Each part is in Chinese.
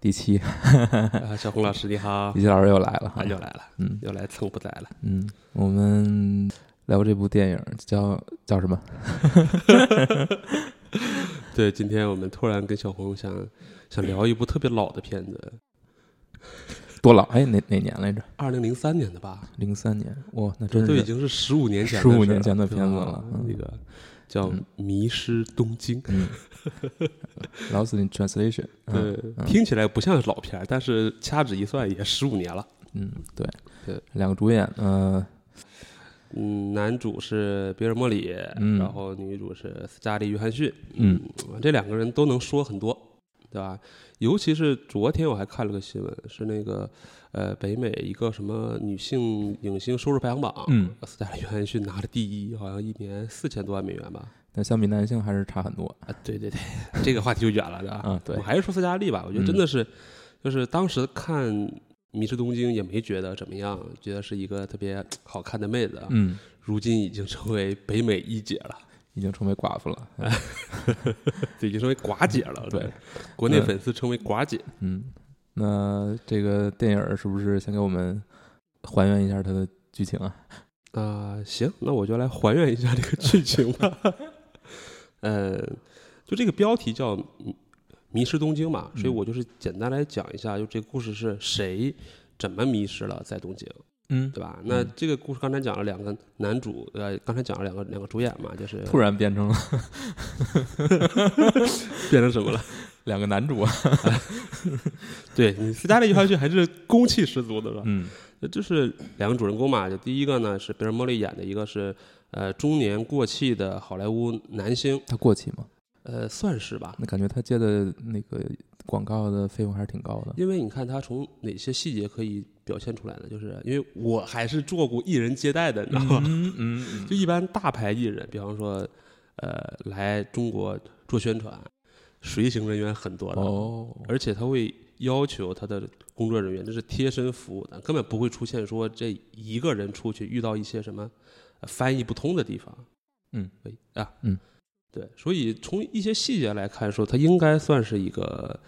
第七，啊，小红老师你好。第，七老师又来了哈。啊，，又来了，嗯。又来蹭不在了。嗯，我们聊这部电影叫叫什么？对，今天我们突然跟小红想想聊一部特别老的片子，多老？哎，哪哪年来着？二零零三年的吧，零三年，哇，那真是都已经是十五年前的事15年前的片子吧？了嗯。那个叫《嗯。迷失东京》，嗯，Lost in Translation，嗯对，嗯。听起来不像是老片儿，但是掐指一算也十五年了。嗯，对对，两个主演，呃，嗯，男主是比尔·莫里，嗯。然后女主是斯嘉丽·约翰逊。嗯这两个人都能说很多，对吧？尤其是昨天我还看了个新闻，是那个呃北美一个什么女性影星收入排行榜，嗯，斯嘉丽·约翰逊拿了第一，好像一年四千多万美元吧。但相比男性还是差很多。啊，对对对，这个话题就远了，对吧？啊对我还是说斯嘉丽吧，我觉得真的是，就是当时看《迷失东京》也没觉得怎么样，觉得是一个特别好看的妹子，啊，嗯，如今已经成为北美一姐了。已经成为寡妇了。已经成为寡姐了，对，国内嗯粉丝称为寡姐。嗯，那这个电影是不是先给我们还原一下它的剧情啊？啊、行，那我就来还原一下这个剧情吧。呃，就这个标题叫《迷迷失东京》嘛，所以嗯我就是简单来讲一下，就这个故事是谁怎么迷失了在东京，嗯，对吧？那这个故事刚才讲了两个男主，呃，刚才讲了两个两个主演嘛，就是突然变成了 变成什么了？两个男主啊。对你斯嘉丽·约翰逊还是攻气十足的，是吧？嗯这是两个主人公嘛，就第一个呢是比尔·莫莉演的一个是呃中年过气的好莱坞男星，他过气吗？呃，算是吧。那感觉他接的那个广告的费用还是挺高的。因为你看他从哪些细节可以表现出来呢？就是因为我还是做过艺人接待的，你知道吗？嗯嗯 就一般大牌艺人，比方说，呃，来中国做宣传，随行人员很多的，哦，而且他会要求他的工作人员这是贴身服务的，根本不会出现说这一个人出去遇到一些什么、呃翻译不通的地方。嗯，对啊，嗯，对，所以从一些细节来看，说他应该算是一个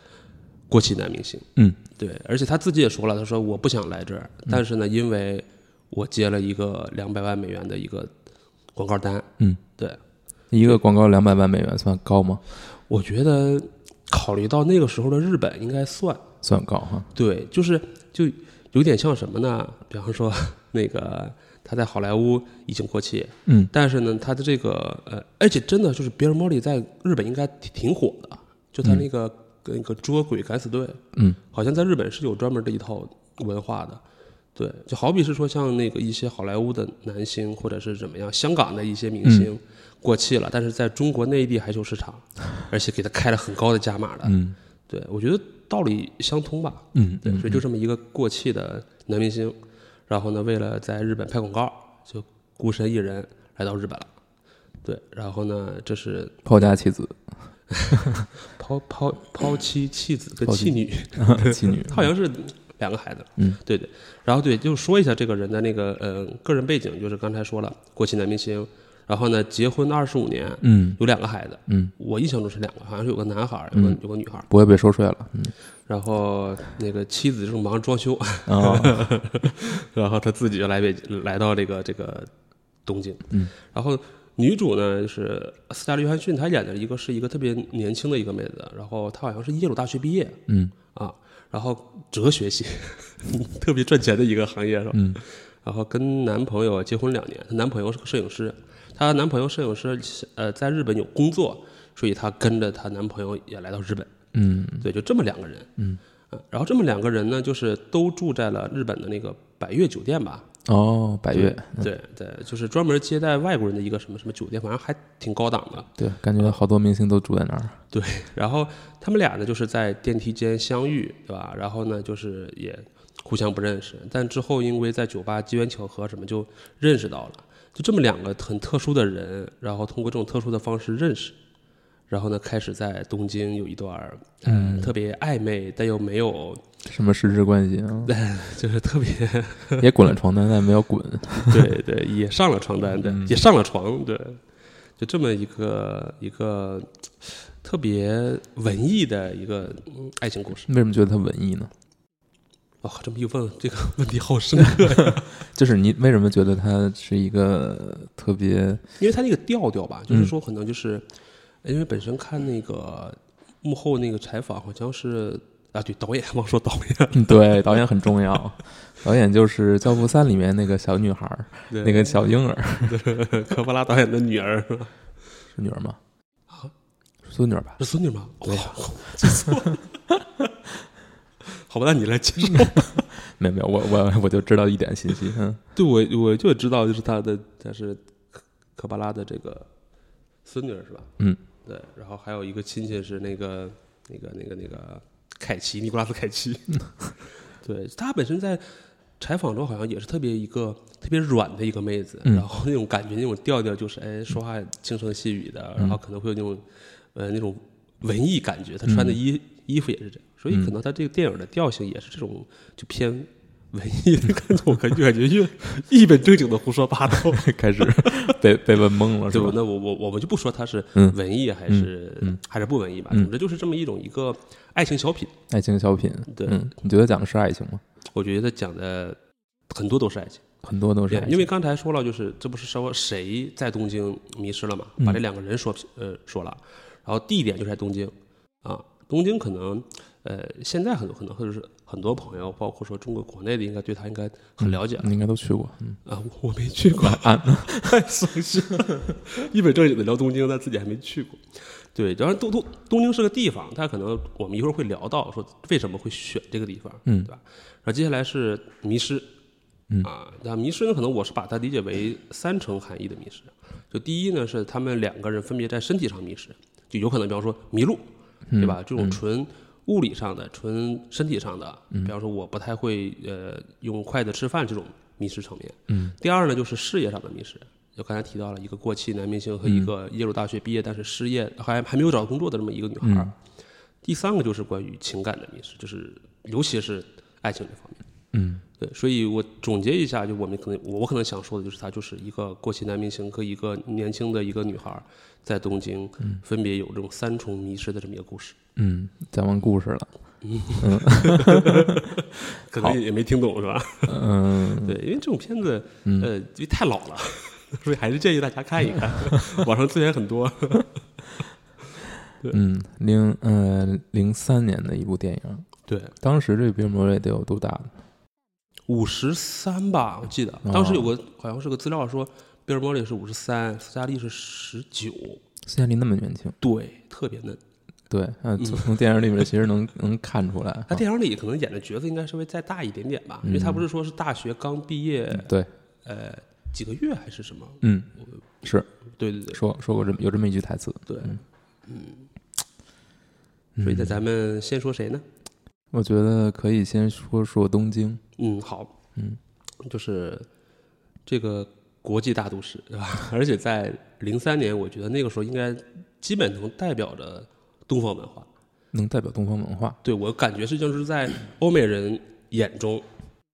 过气男明星。嗯，对，而且他自己也说了，他说我不想来这儿，嗯但是呢，因为我接了一个两百万美元的一个广告单，嗯，对，一个广告两百万美元算高吗？我觉得考虑到那个时候的日本应该算。算高哈。对，就是就有点像什么呢？比方说 那个他在好莱坞已经过气，嗯但是呢，他的这个呃，而且真的就是比尔·莫里在日本应该挺挺火的，就他那个、那个捉鬼敢死队，嗯，好像在日本是有专门的一套文化的。对，就好比是说像那个一些好莱坞的男星或者是怎么样，香港的一些明星过气了，但是在中国内地还是有市场，而且给他开了很高的价码的。嗯对，我觉得道理相通吧。嗯对，所以就这么一个过气的男明星，然后呢，为了在日本拍广告，就孤身一人来到日本了。对，然后呢，这是抛家弃子，抛抛抛妻弃子跟弃女 弃女。他好像是两个孩子。嗯，对对。然后对，就说一下这个人的那个呃个人背景，就是刚才说了，过气男明星，然后呢，结婚二十五年，嗯。有两个孩子。嗯，我印象中是两个，好像是有个男孩，有个、嗯。有个女孩。不会被收税了。嗯。然后那个妻子就是忙着装修，啊 然后他自己就来北来到这个这个东京，嗯，然后女主呢是斯嘉丽·约翰逊，她演的一个是一个特别年轻的一个妹子，然后她好像是耶鲁大学毕业。嗯。啊，然后哲学系，特别赚钱的一个行业是吧？嗯。然后跟男朋友结婚两年，她男朋友是个摄影师，她男朋友摄影师呃在日本有工作，所以她跟着她男朋友也来到日本，嗯对，就这么两个人，嗯啊，然后这么两个人呢，就是都住在了日本的那个百悦酒店吧，哦，百悦。对对，就是专门接待外国人的一个什么什么酒店，反正还挺高档的。对，感觉好多明星都住在那儿。对然后他们俩呢，就是在电梯间相遇，对吧？然后呢，就是也互相不认识，但之后因为在酒吧机缘巧合什么就认识到了，就这么两个很特殊的人，然后通过这种特殊的方式认识，然后呢，开始在东京有一段嗯呃、特别暧昧但又没有，什么实质关系啊？就是特别也滚了床单，但没有滚。对对，也上了床单，对，嗯也上了床，对，就这么一个一个特别文艺的一个嗯爱情故事。为什么觉得它文艺呢？哦，这么一问，这个问题好深刻呀！就是你为什么觉得它是一个特别因为他那个调调吧，就是说可能就是，因为本身看那个幕后那个采访，好像是啊，对，导演忘说导演，对导演很重要？导演就是《教父三》里面那个小女孩儿，那个小婴儿 科波拉导演的女儿是吧？是女儿吗？啊，是孙女儿吧？是孙女吗？对哇，记错了。好吧，那你来介绍。没有没有，我我我就知道一点信息，嗯 对，我我就知道，就是他的他是科科巴拉的这个孙女是吧？嗯，对，然后还有一个亲戚是那个那个那个那个凯奇，尼古拉斯凯奇。对他本身在采访中好像也是特别一个特别软的一个妹子，嗯然后那种感觉那种调调就是哎说话轻声细语的，然后可能会有那种呃那种文艺感觉，她穿的衣、衣服也是这样，所以可能他这个电影的调性也是这种就偏文艺的感觉，我感觉感觉越一本正经的胡说八道。开始被被问懵了，对吧那我我我们就不说它是嗯文艺还是、嗯嗯还是不文艺吧，嗯总之就是这么一种一个爱情小品。爱情小品，对嗯，你觉得讲的是爱情吗？我觉得讲的很多都是爱情，很多都是爱情，因为刚才说了，就是这不是说谁在东京迷失了嘛，嗯把这两个人说呃说了，然后地点就在东京啊，东京可能呃现在很多可能或者是很多朋友，包括说中国国内的，应该对他应该很了解了、你应该都去过，嗯，啊，我我没去过，啊，太伤心了。一本正经的聊东京，但自己还没去过。对，当然东东东京是个地方，它可能我们一会儿会聊到说为什么会选这个地方，嗯对吧？然后接下来是迷失，嗯啊，那迷失呢，可能我是把它理解为三层含义的迷失。就第一呢，是他们两个人分别在身体上迷失，就有可能比方说迷路，对吧？这种纯物理上的、纯身体上的，比方说我不太会呃用筷子吃饭这种迷失层面。嗯。第二呢，就是事业上的迷失，就刚才提到了一个过气男明星和一个耶鲁大学毕业但是失业还还没有找到工作的这么一个女孩儿。第三个就是关于情感的迷失，就是尤其是爱情这方面。嗯对，所以我总结一下，就我们可能我我可能想说的就是，他就是一个过气男明星和一个年轻的一个女孩在东京分别有这种三重迷失的这么一个故事。嗯，讲完故事了，嗯 可能也也没听懂是吧？嗯 对，因为这种片子嗯呃，因为太老了，所以还是建议大家看一看，网上资源很多。嗯，零呃零三年的一部电影，对，当时这比尔摩瑞得有多大了？五十三吧，我记得。当时有个好像是个资料说，贝尔莫里是五十三，斯嘉丽是十九，斯嘉丽那么年轻，对，特别嫩。对，嗯，从从电影里面其实能 能看出来，他电影里可能演的角色应该稍微再大一点点吧，因为他不是说是大学刚毕业，对，呃，几个月还是什么？嗯，是。对对对。说说过这么有这么一句台词，对，嗯。所以那咱们先说谁呢？我觉得可以先说说东京，嗯，好，嗯，就是这个国际大都市，对吧？而且在零三年，我觉得那个时候应该基本能代表着东方文化。能代表东方文化，对我感觉是就是在欧美人眼中，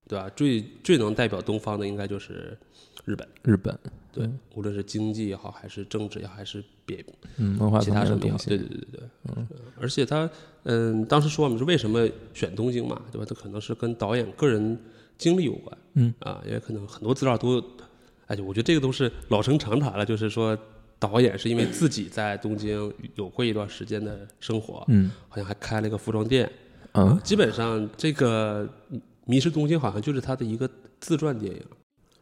对吧？最最能代表东方的应该就是日本。日本，对，无论是经济也好，还是政治也好，还是别嗯，文化其方他的东西，对对对对对，嗯，而且他，嗯，当时说我们是为什么选东京嘛，对吧？他可能是跟导演个人经历有关，嗯，啊，也可能很多资料都，哎，我觉得这个都是老生常谈了，就是说导演是因为自己在东京有过一段时间的生活，嗯好像还开了一个服装店，嗯，基本上这个《迷失东京》好像就是他的一个自传电影。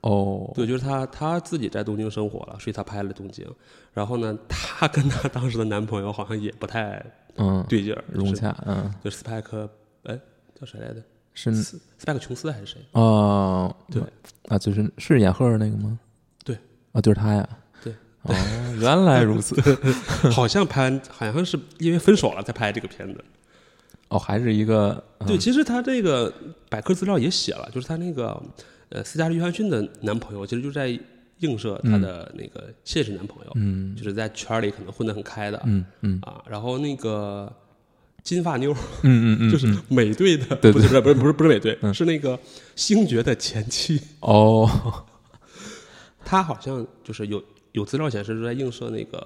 哦，对，就是她，她自己在东京生活了，所以她拍了东京。然后呢，她跟她当时的男朋友好像也不太嗯，对劲儿，融洽，嗯，就是斯派克，哎，叫谁来着？是斯斯派克琼斯还是谁？哦，对啊，就是是演赫尔那个吗？对，啊，就是他呀。对，哦，原来如此。好像拍，好像是因为分手了才拍这个片子。哦，还是一个对，其实他这个百科资料也写了，就是他那个呃斯嘉丽·约翰逊的男朋友，其实就在映射她的那个现实男朋友，嗯。就是在圈里可能混得很开的、嗯嗯。啊。然后那个金发妞，嗯嗯嗯，就是美队的，对不是不是不是不是不是美队，嗯。是那个星爵的前妻。哦，他好像就是有有资料显示是在映射那个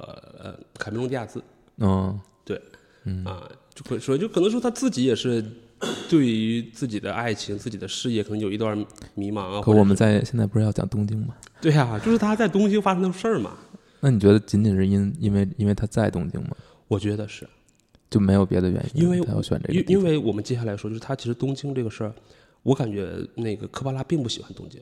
呃卡梅隆迪亚兹嗯，对，嗯。啊，就可所以就可能说他自己也是对于自己的爱情、自己的事业可能有一段迷茫啊。可我们在现在不是要讲东京吗？对呀、就是他在东京发生的事儿嘛，那你觉得仅仅是因因为因为他在东京吗？我觉得是就没有别的原因？因为他要选这个因为我们接下来说，就是他其实东京这个事儿，我感觉那个科巴拉并不喜欢东京，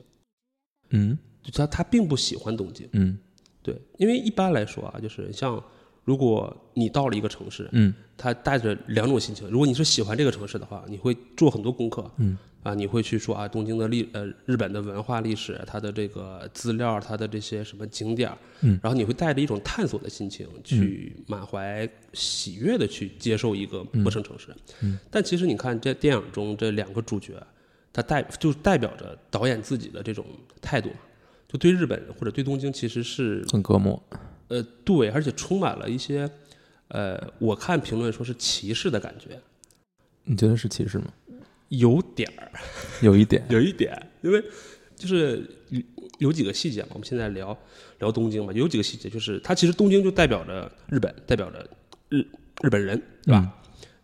嗯就他他并不喜欢东京。嗯对，因为一般来说啊，就是像如果你到了一个城市，嗯他带着两种心情。如果你是喜欢这个城市的话，你会做很多功课，嗯啊，你会去说啊，东京的历呃日本的文化历史，它的这个资料，它的这些什么景点儿，嗯然后你会带着一种探索的心情，去满怀喜悦的去接受一个陌生城市。嗯但其实你看这电影中这两个主角，他代就代表着导演自己的这种态度，就对日本或者对东京其实是很隔膜。呃对，而且充满了一些呃，我看评论说是歧视的感觉，你觉得是歧视吗？有点儿。有一点，有一点，因为就是有有几个细节嘛，我们现在聊聊东京嘛，有几个细节，就是它其实东京就代表着日本，代表着日日本人，对吧？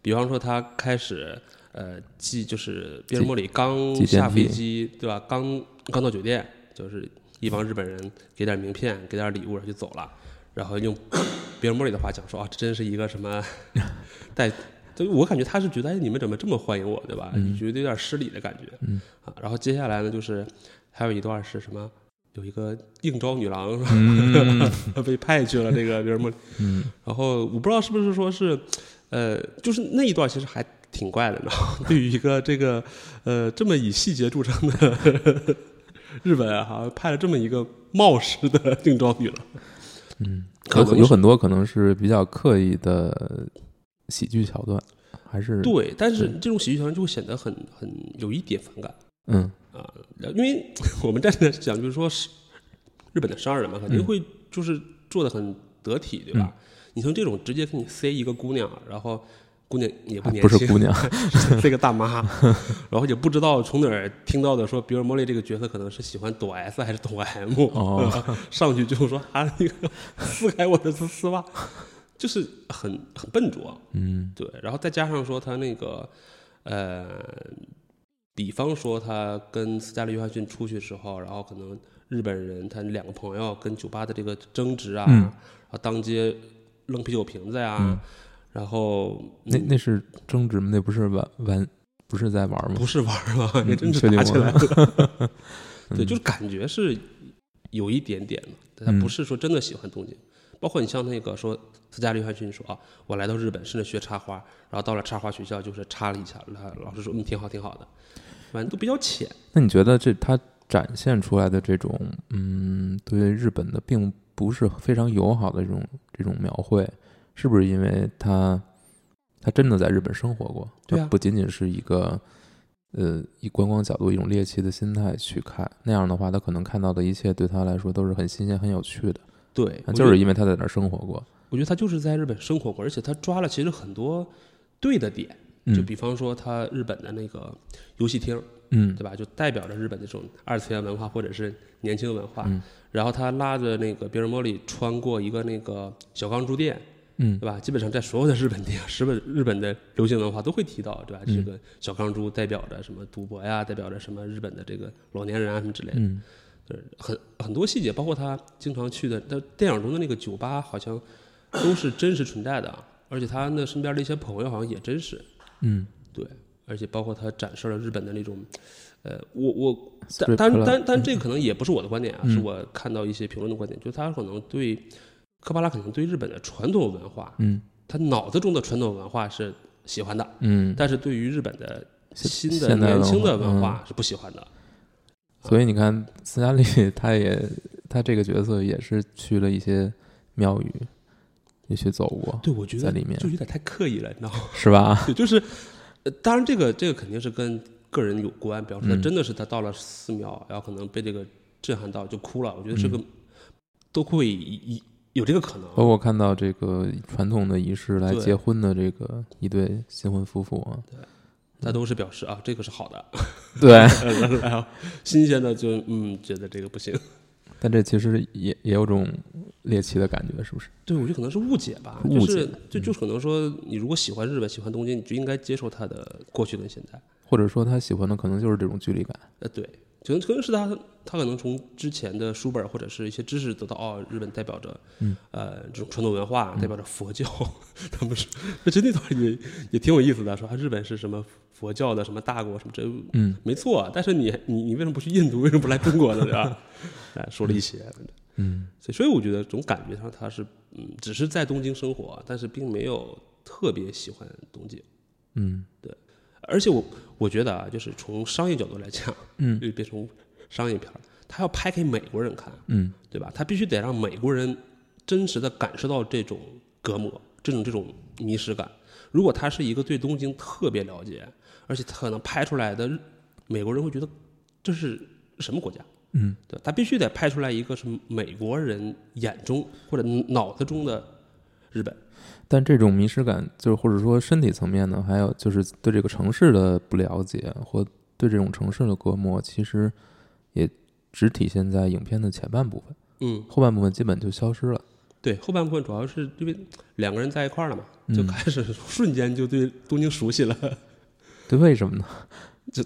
比方说他开始呃寄就是比尔莫里刚下飞机，对吧？刚刚到酒店，就是一帮日本人给点名片，给点礼物，然后就走了。然后用比尔莫里的话讲说啊，这真是一个什么 带，就我感觉他是觉得哎，你们怎么这么欢迎我，对吧？你觉得有点失礼的感觉。嗯啊，然后接下来呢，就是还有一段是什么？有一个应招女郎是吧？嗯 被派去了这个比尔莫里，嗯然后我不知道是不是说是，呃，就是那一段其实还挺怪的，你知道吗？对于一个这个呃这么以细节著称的 日本啊，哈，派了这么一个冒失的应招女郎，嗯，可有有很多可能是比较刻意的喜剧桥段，还是对，但是这种喜剧桥段就会显得很很有一点反感。嗯。啊，因为 我们站在讲就是说是日本的商人嘛，肯定嗯。会就是做的很得体，对吧？你从这种直接给你塞一个姑娘，然后姑娘也不年轻，不是姑娘，这个大妈，然后也不知道从哪儿听到的说比尔莫莉这个角色可能是喜欢抖 S 还是抖 M，、哦。上去就说啊那个撕开我的丝丝袜，就是很很笨拙，嗯。对，然后再加上说他那个呃，比方说他跟斯嘉丽约翰逊出去的时候，然后可能日本人他两个朋友跟酒吧的这个争执啊，嗯。然后当街扔啤酒瓶子呀、嗯然后嗯那那是争执吗？那不是玩玩，不是在玩吗？不是玩儿了，嗯也真是确定打起来了。对，嗯就是感觉是有一点点的，他嗯不是说真的喜欢东京。包括你像那个说斯嘉丽约翰逊说啊，我来到日本甚至学插花，然后到了插花学校就是插了一下，老老师说嗯挺好挺好的，反正都比较浅。那你觉得这他展现出来的这种嗯，对日本的并不是非常友好的这种这种描绘，是不是因为他他真的在日本生活过，对啊不仅仅是一个呃以观光角度一种猎奇的心态去看，那样的话，他可能看到的一切对他来说都是很新鲜、很有趣的，对，就是因为他在那儿生活过。我觉得他就是在日本生活过，而且他抓了其实很多对的点，嗯就比方说他日本的那个游戏厅，嗯对吧？就代表着日本这种二次元文化或者是年轻文化。嗯然后他拉着那个比尔莫里穿过一个那个小钢珠店，嗯对吧？基本上在所有的日本电影、日本日本的流行文化都会提到，对吧？嗯这个小钢珠代表着什么赌博呀，代表着什么日本的这个老年人啊什么之类的。嗯对，很很多细节，包括他经常去的，他电影中的那个酒吧好像都是真实存在的，而且他那身边的一些朋友好像也真实。嗯对，而且包括他展示了日本的那种，呃，我我但但但但这个可能也不是我的观点啊，嗯是我看到一些评论的观点，就是他可能对科巴拉可能对日本的传统文化，嗯他脑子中的传统文化是喜欢的，嗯，但是对于日本的新的年轻的文化是不喜欢的。所以你看，斯嘉丽她也她这个角色也是去了一些庙宇，也去走过，对，我觉得在里面就有点太刻意了，你知道吗？是吧？对，就是，呃，当然这个这个肯定是跟个人有关，比方说真的是他到了寺庙，然后可能被这个震撼到就哭了，我觉得这个嗯都会有有这个可能。包括看到这个传统的仪式来结婚的这个一对新婚夫妇啊，他都是表示啊，这个是好的，对 然后新鲜的就嗯觉得这个不行。但这其实也也有种猎奇的感觉，是不是？对，我觉得可能是误解吧，误就是解就就可能说，你如果喜欢日本，喜欢东京，你就应该接受它的过去跟现在。或者说他喜欢的可能就是这种距离感。呃，对，可能可能是他他可能从之前的书本或者是一些知识得到哦，日本代表着嗯呃这种传统文化，代表着佛教，他们说这真的倒也也挺有意思的，说啊日本是什么佛教的什么大国什么这嗯没错，但是你你你为什么不去印度？为什么不来中国呢？对吧？哎，说了一些，嗯所以所以我觉得总感觉上他是嗯，只是在东京生活，但是并没有特别喜欢东京。嗯而且我我觉得啊，就是从商业角度来讲，嗯 就变成商业片儿，他要拍给美国人看，嗯对吧？他必须得让美国人真实的感受到这种隔膜，这种这种迷失感。如果他是一个对东京特别了解，而且他可能拍出来的日美国人会觉得这是什么国家？嗯对，他必须得拍出来一个是美国人眼中或者脑子中的日本。但这种迷失感，就是或者说身体层面呢，还有就是对这个城市的不了解，或对这种城市的隔膜，其实也只体现在影片的前半部分，嗯，后半部分基本就消失了。对，后半部分主要是因为两个人在一块儿了嘛，就嗯开始 瞬间就对东京熟悉了。对，为什么呢？就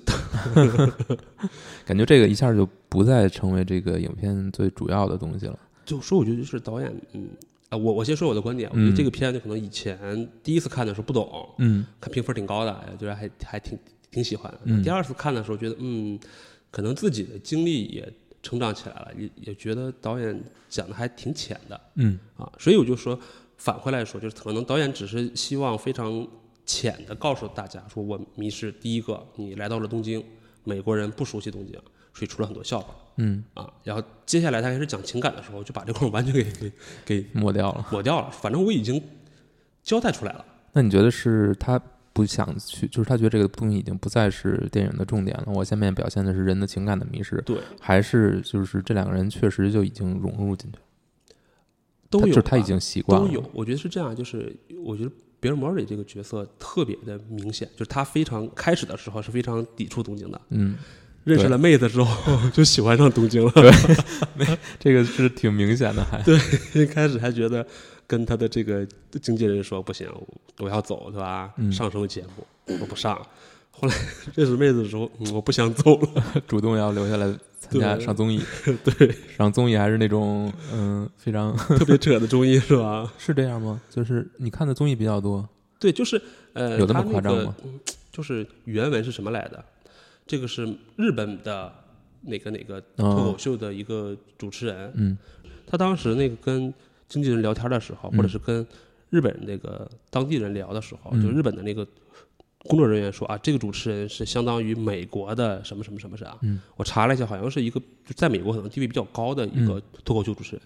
感觉这个一下就不再成为这个影片最主要的东西了。就说我觉得就是导演，嗯啊，我我先说我的观点，我觉嗯得这个片子可能以前第一次看的时候不懂，嗯。看评分挺高的，哎觉得还还挺挺喜欢第二次看的时候觉得，嗯，可能自己的经历也成长起来了，也也觉得导演讲的还挺浅的嗯。啊，所以我就说反回来说，就是可能导演只是希望非常浅的告诉大家，说我迷失第一个，你来到了东京，美国人不熟悉东京，所以出了很多笑话。嗯，啊，然后接下来他开始讲情感的时候，就把这块儿完全给给给抹掉了。抹掉了。反正我已经交代出来了。那你觉得是他不想去，就是他觉得这个东西已经不再是电影的重点了？我下面表现的是人的情感的迷失，对，还是就是这两个人确实就已经融入进去了？都有，他就是他已经习惯了。都有。我觉得是这样，就是我觉得比尔·莫瑞这个角色特别的明显，就是他非常开始的时候是非常抵触东京的，嗯，认识了妹子之后 就喜欢上东京了。对这个是挺明显的，还对 一开始还觉得跟他的这个经纪人说不行，我要走，对吧？嗯上什么节目我不上。后来认识妹子的时候，嗯我不想走了。主动要留下来参加上综艺。对，上综艺还是那种嗯非常特别扯的综艺是吧？是这样吗？就是你看的综艺比较多，对，就是呃，有那么夸张吗？就是原文是什么来的？这个是日本的哪个哪个脱口哦秀的一个主持人，嗯。他当时那个跟经纪人聊天的时候，嗯。或者是跟日本那个当地人聊的时候，嗯。就日本的那个工作人员说啊，这个主持人是相当于美国的什么什么什么啥。嗯。我查了一下，好像是一个就在美国可能地位比较高的一个嗯。脱口秀主持人，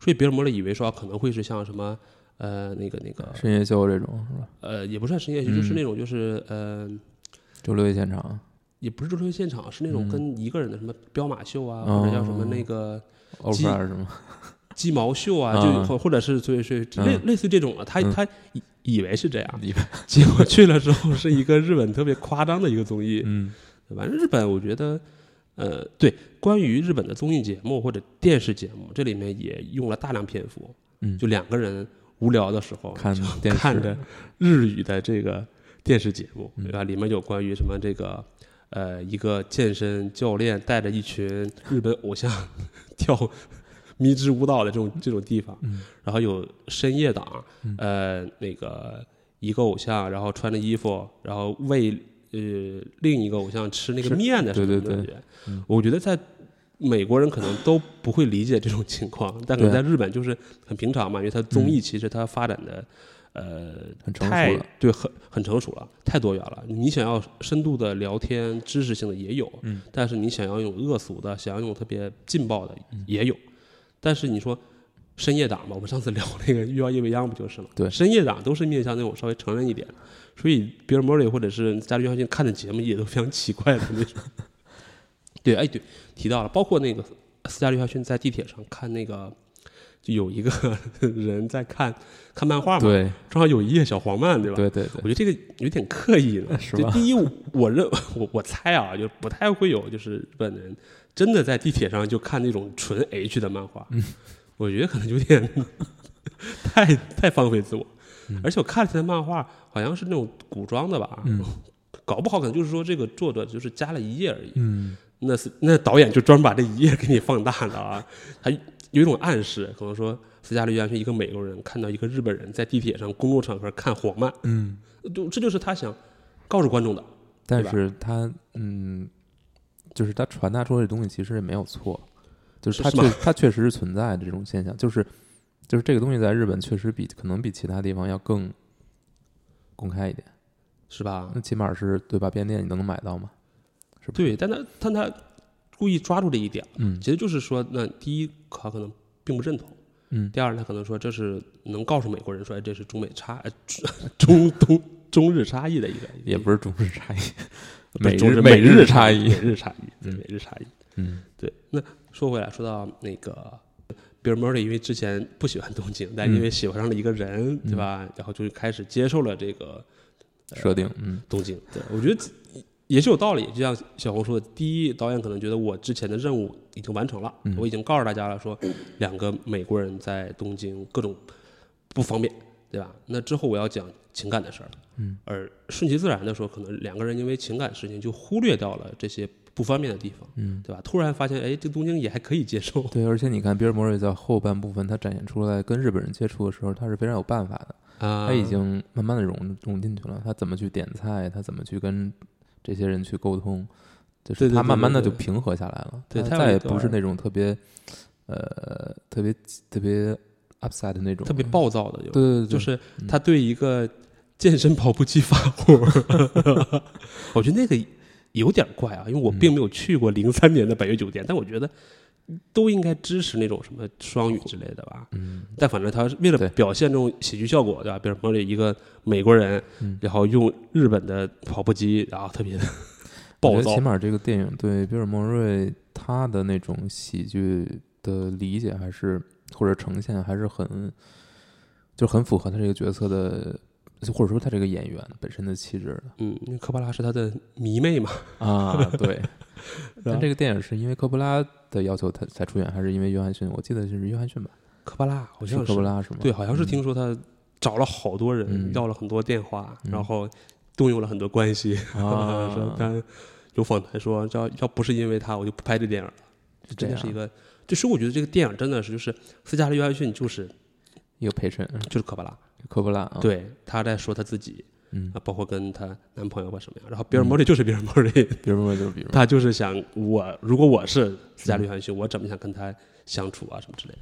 所以别人摸了以为说、啊可能会是像什么呃那个那个深夜秀这种是吧？呃也不算深夜秀，嗯就是那种就是呃周六夜现场，也不是周六现场，是那种嗯。跟一个人的什么彪马秀啊，哦。或者叫什么那个鸡 offer 是吗？鸡毛秀啊，啊就或或者是所以是类嗯。类似这种的，他嗯。他以以为是这样，一般结果去了之后是一个日本特别夸张的一个综艺。嗯。反正日本我觉得，呃，对，关于日本的综艺节目或者电视节目，这里面也用了大量篇幅，嗯，就两个人无聊的时候看看着日语的这个电视节目，嗯。对吧？里面有关于什么这个呃，一个健身教练带着一群日本偶像 跳迷之舞蹈的这种这种地方，嗯然后有深夜档嗯，呃，那个一个偶像，然后穿着衣服，然后喂呃另一个偶像吃那个面的什么感觉嗯我觉得在美国人可能都不会理解这种情况，但可能在日本就是很平常嘛，因为它综艺其实它发展的。呃，很成熟太了对，很很成熟了，太多元了。你想要深度的聊天、知识性的也有，嗯但是你想要用恶俗的，想要用特别劲爆的嗯也有。但是你说深夜党嘛，我们上次 聊那个《欲望夜未央》不就是吗？对深夜党都是面向那种稍微成人一点，所以比尔·莫瑞或者是加里·约翰逊看的节目也都非常奇怪的那种。对，哎，对，提到了，包括那个斯嘉丽·约翰逊在地铁上看那个就有一个 人在看看漫画嘛，对。正好有一页小黄漫，对吧？对对对，我觉得这个有点刻意了，是吧？就第一，我认 我我猜啊，就不太会有就是日本人真的在地铁上就看那种纯 H 的漫画，嗯。我觉得可能有点太太放飞自我。嗯。而且我看了他的漫画，好像是那种古装的吧，嗯。搞不好可能就是说这个作者就是加了一页而已。嗯。那是那导演就专门把这一页给你放大了啊，他有一种暗示，可能说斯嘉丽·约翰逊一个美国人看到一个日本人在地铁上公共场合看黄漫，嗯，就这就是他想告诉观众的。但是他嗯，就是他传达出来的东西其实也没有错，就是他确他确实是存在的这种现象，就是就是这个东西在日本确实比可能比其他地方要更公开一点，是吧？那起码是对吧？便利店你都能买到嘛，是吧？对，但他但他故意抓住这一点，嗯。其实就是说，那第一他可能并不认同，嗯。第二他可能说这是能告诉美国人说，哎，这是中美差，呃 中东中日差异的一个，也不是中日差异，美日美日日差异。美，日差异，对嗯美日差异。嗯。对，那说回来，说到那个 Bill Murray，因为之前不喜欢东京，但因为喜欢上了一个人，对吧？然后就开始接受了这个设定，嗯。东京。对。我觉得也是有道理。就像小红说的，第一，导演可能觉得我之前的任务已经完成了，嗯我已经告诉大家了，说两个美国人在东京各种不方便，对吧？那之后我要讲情感的事儿了。嗯，而顺其自然的说，可能两个人因为情感事情就忽略掉了这些不方便的地方，嗯。对吧？突然发现，哎，这东京也还可以接受。对，而且你看，比尔·莫瑞在后半部分他展现出来跟日本人接触的时候，他是非常有办法的。啊，他已经慢慢的融融进去了。他怎么去点菜，他怎么去跟这些人去沟通，就是他慢慢的就平和下来了。对他再也不是那种特别，呃，特别特别 upset 的那种，特别暴躁的，有。对对对，就是嗯。他对一个健身跑步机发火，我觉得那个有点怪啊，因为我嗯。并没有去过零三年的百悦酒店，但我觉得都应该支持那种什么双语之类的吧。嗯但反正他是为了表现这种喜剧效果，对吧？比如说一个美国人，嗯然后用日本的跑步机，然后特别的暴躁我觉得起，码这个电影对比尔·莫瑞他的那种喜剧的理解还是或者呈现还是很，就很符合他这个角色的，或者说他这个演员本身的气质的。嗯，因为科巴拉是他的迷妹嘛，啊，对。但吧这个电影是因为科波拉的要求他才出演，还是因为约翰逊？我记得是约翰逊吧？科巴拉好像是科波拉是吗？对，好像是嗯听说他找了好多人，嗯要了很多电话，嗯然后动用了很多关系。说 啊，他有访谈说，要要不是因为他，我就不拍这电影了。这真的是一个，就是我觉得这个电影真的是就是斯嘉丽·约翰逊就是一个陪衬，就是科巴拉，科波拉啊，，对，他在说他自己嗯啊，，包括跟她男朋友或什么样。然后比尔·莫瑞就是比尔·莫瑞，比如说就是比尔，他就是想我如果我是斯嘉丽·约翰逊，我怎么想跟他相处啊什么之类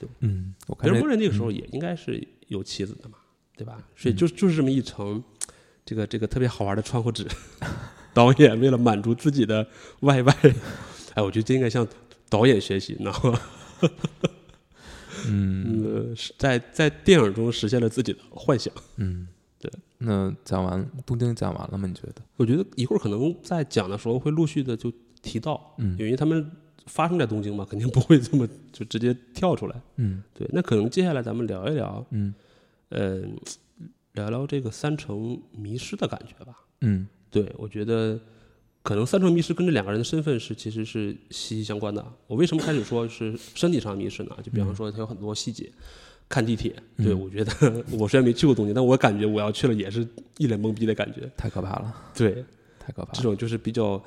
的。嗯，我比尔·莫瑞那个时候嗯也应该是有妻子的嘛，对吧？所以就就是这么一层，这个这个特别好玩的窗户纸。导演为了满足自己的外外，哎，我觉得这应该向导演学习，你知道吗？嗯在在电影中实现了自己的幻想。嗯，对。那讲完东京讲完了吗？你觉得？我觉得一会儿可能在讲的时候会陆续的就提到，嗯因为他们发生在东京嘛，肯定不会这么就直接跳出来。嗯对，那可能接下来咱们聊一聊，嗯呃、聊聊这个三城迷失的感觉吧。嗯对，我觉得可能三城迷失跟这两个人的身份是其实是息息相关的。我为什么开始说是身体上迷失呢？就比方说，他有很多细节，看地铁，对嗯我觉得 我虽然没去过东京，但我感觉我要去了也是一脸懵逼的感觉。太可怕了，对，太可怕了这。种就是比较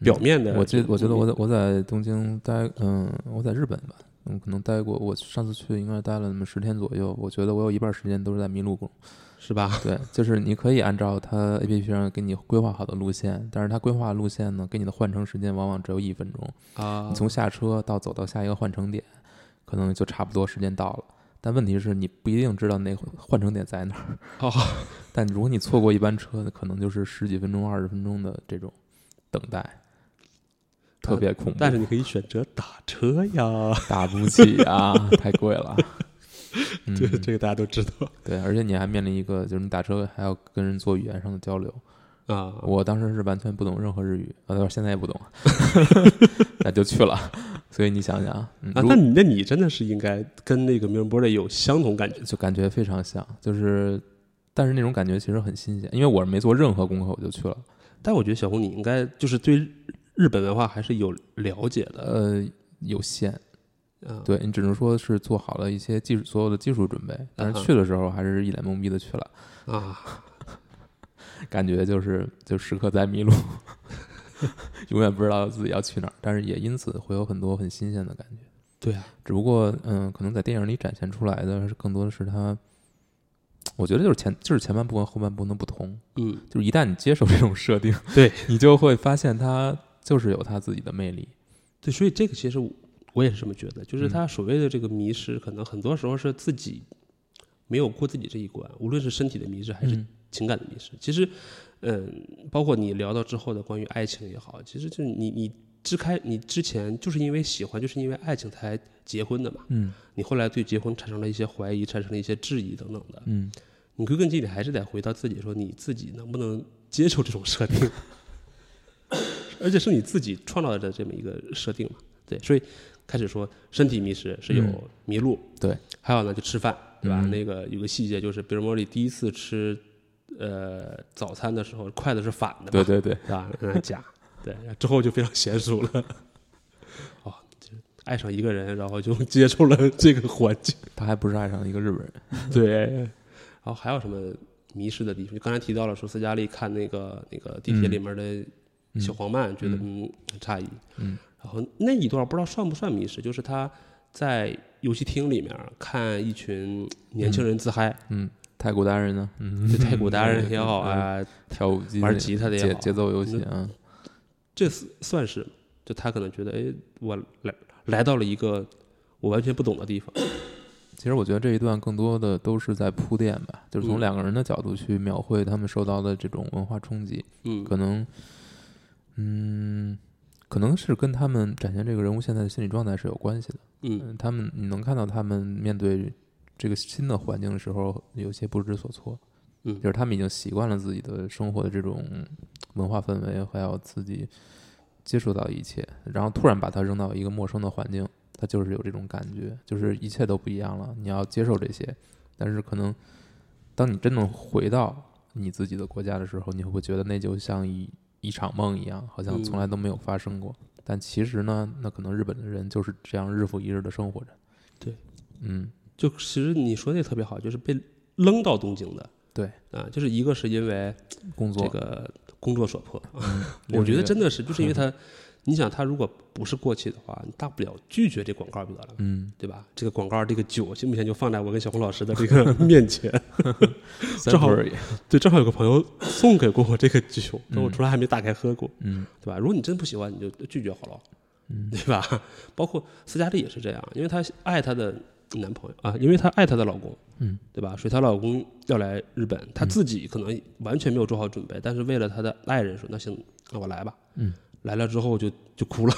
表面的。我记，我觉得我在我在东京待，嗯，我在日本吧，嗯，可能待过。我上次去应该待了那么十天左右。我觉得我有一半时间都是在迷路中。是吧？对，就是你可以按照它 A P P 上给你规划好的路线，但是它规划路线呢，给你的换乘时间往往只有一分钟。啊你，从下车到走到下一个换乘点，可能就差不多时间到了。但问题是你不一定知道那换乘点在哪儿。哦，但如果你错过一班车，可能就是十几分钟、二十分钟的这种等待，特别恐怖。但是你可以选择打车呀，打不起啊，太贵了。嗯，这这个大家都知道。对，而且你还面临一个，就是你打车还要跟人做语言上的交流，啊，我当时是完全不懂任何日语，啊，到现在也不懂，那就去了。所以你想想，嗯啊，那你那你真的是应该跟那个米尔波雷有相同感觉。就感觉非常像，就是，但是那种感觉其实很新鲜，因为我是没做任何功课我就去了。但我觉得小红你应该就是对日日本文化还是有了解的。呃，有限，啊，对你只能说是做好了一些技术所有的技术准备，但是去的时候还是一脸懵逼的去了，啊，感觉就是就时刻在迷路，永远不知道自己要去哪儿，但是也因此会有很多很新鲜的感觉。对啊，只不过，嗯，可能在电影里展现出来的是更多的是他，我觉得就是前就是前半部分后半部分的不同，嗯，就是一旦你接受这种设定，对你就会发现它就是有它自己的魅力。对，所以这个其实我我也是这么觉得，就是嗯。他所谓的这个迷失，可能很多时候是自己没有过自己这一关，无论是身体的迷失还是嗯情感的迷失。其实，嗯，包括你聊到之后的关于爱情也好，其实就是你你之开你之前就是因为喜欢，就是因为爱情才结婚的嘛。嗯你后来对结婚产生了一些怀疑，产生了一些质疑等等的。嗯，你归根结底还是得回到自己，说你自己能不能接受这种设定，而且是你自己创造的这么一个设定嘛？对，所以开始说身体迷失是有嗯迷路，对，还有呢就吃饭，对吧？嗯那个有个细节就是比尔莫里第一次吃呃早餐的时候，筷子是反的嘛，对对对，是吧？让他夹，对，之后就非常娴熟了。哦，就爱上一个人，然后就接受了这个环境。他还不是爱上了一个日本人。对，然后还有什么迷失的地方？就刚才提到了，说斯嘉丽看那个那个地铁里面的小黄漫，觉得嗯很诧异。嗯，然后那一段不知道算不算迷失，就是他在游戏厅里面看一群年轻人自嗨，嗯，太鼓达人呢？嗯，这太鼓达人也好啊，跳舞机、玩吉他的也好，节节奏游戏。啊，这是算是，就他可能觉得，哎，我来来到了一个我完全不懂的地方。其实我觉得这一段更多的都是在铺垫吧，就是从嗯。两个人的角度去描绘他们受到的这种文化冲击，嗯，可能，嗯，可能是跟他们展现这个人物现在的心理状态是有关系的。嗯。嗯，他们你能看到他们面对这个新的环境的时候，有些不知所措。嗯就是他们已经习惯了自己的生活的这种文化氛围，还有自己接触到一切，然后突然把它扔到一个陌生的环境，他就是有这种感觉，就是一切都不一样了，你要接受这些。但是可能当你真正回到你自己的国家的时候，你会觉得那就像一一场梦一样，好像从来都没有发生过。但其实呢，那可能日本的人就是这样日复一日的生活着。对，嗯，就其实你说的也特别好，就是被扔到东京的。对。啊，就是一个是因为工作，这个工作所迫，嗯我觉得真的是，就是因为他，你想他如果不是过气的话，你大不了拒绝这广告不得了，嗯，对吧？这个广告这个酒，目前就放在我跟小红老师的这个 面前，正好对，正好有个朋友送给过我这个酒，但 我嗯从来还没打开喝过，嗯。对吧？如果你真不喜欢，你就拒绝好了，嗯。对吧？包括斯嘉丽也是这样，因为他爱他的男朋友啊，因为她爱她的老公，嗯，对吧？所以她老公要来日本，她自己可能完全没有做好准备，但是为了她的爱人说，那行，那我来吧。嗯，来了之后就就哭了，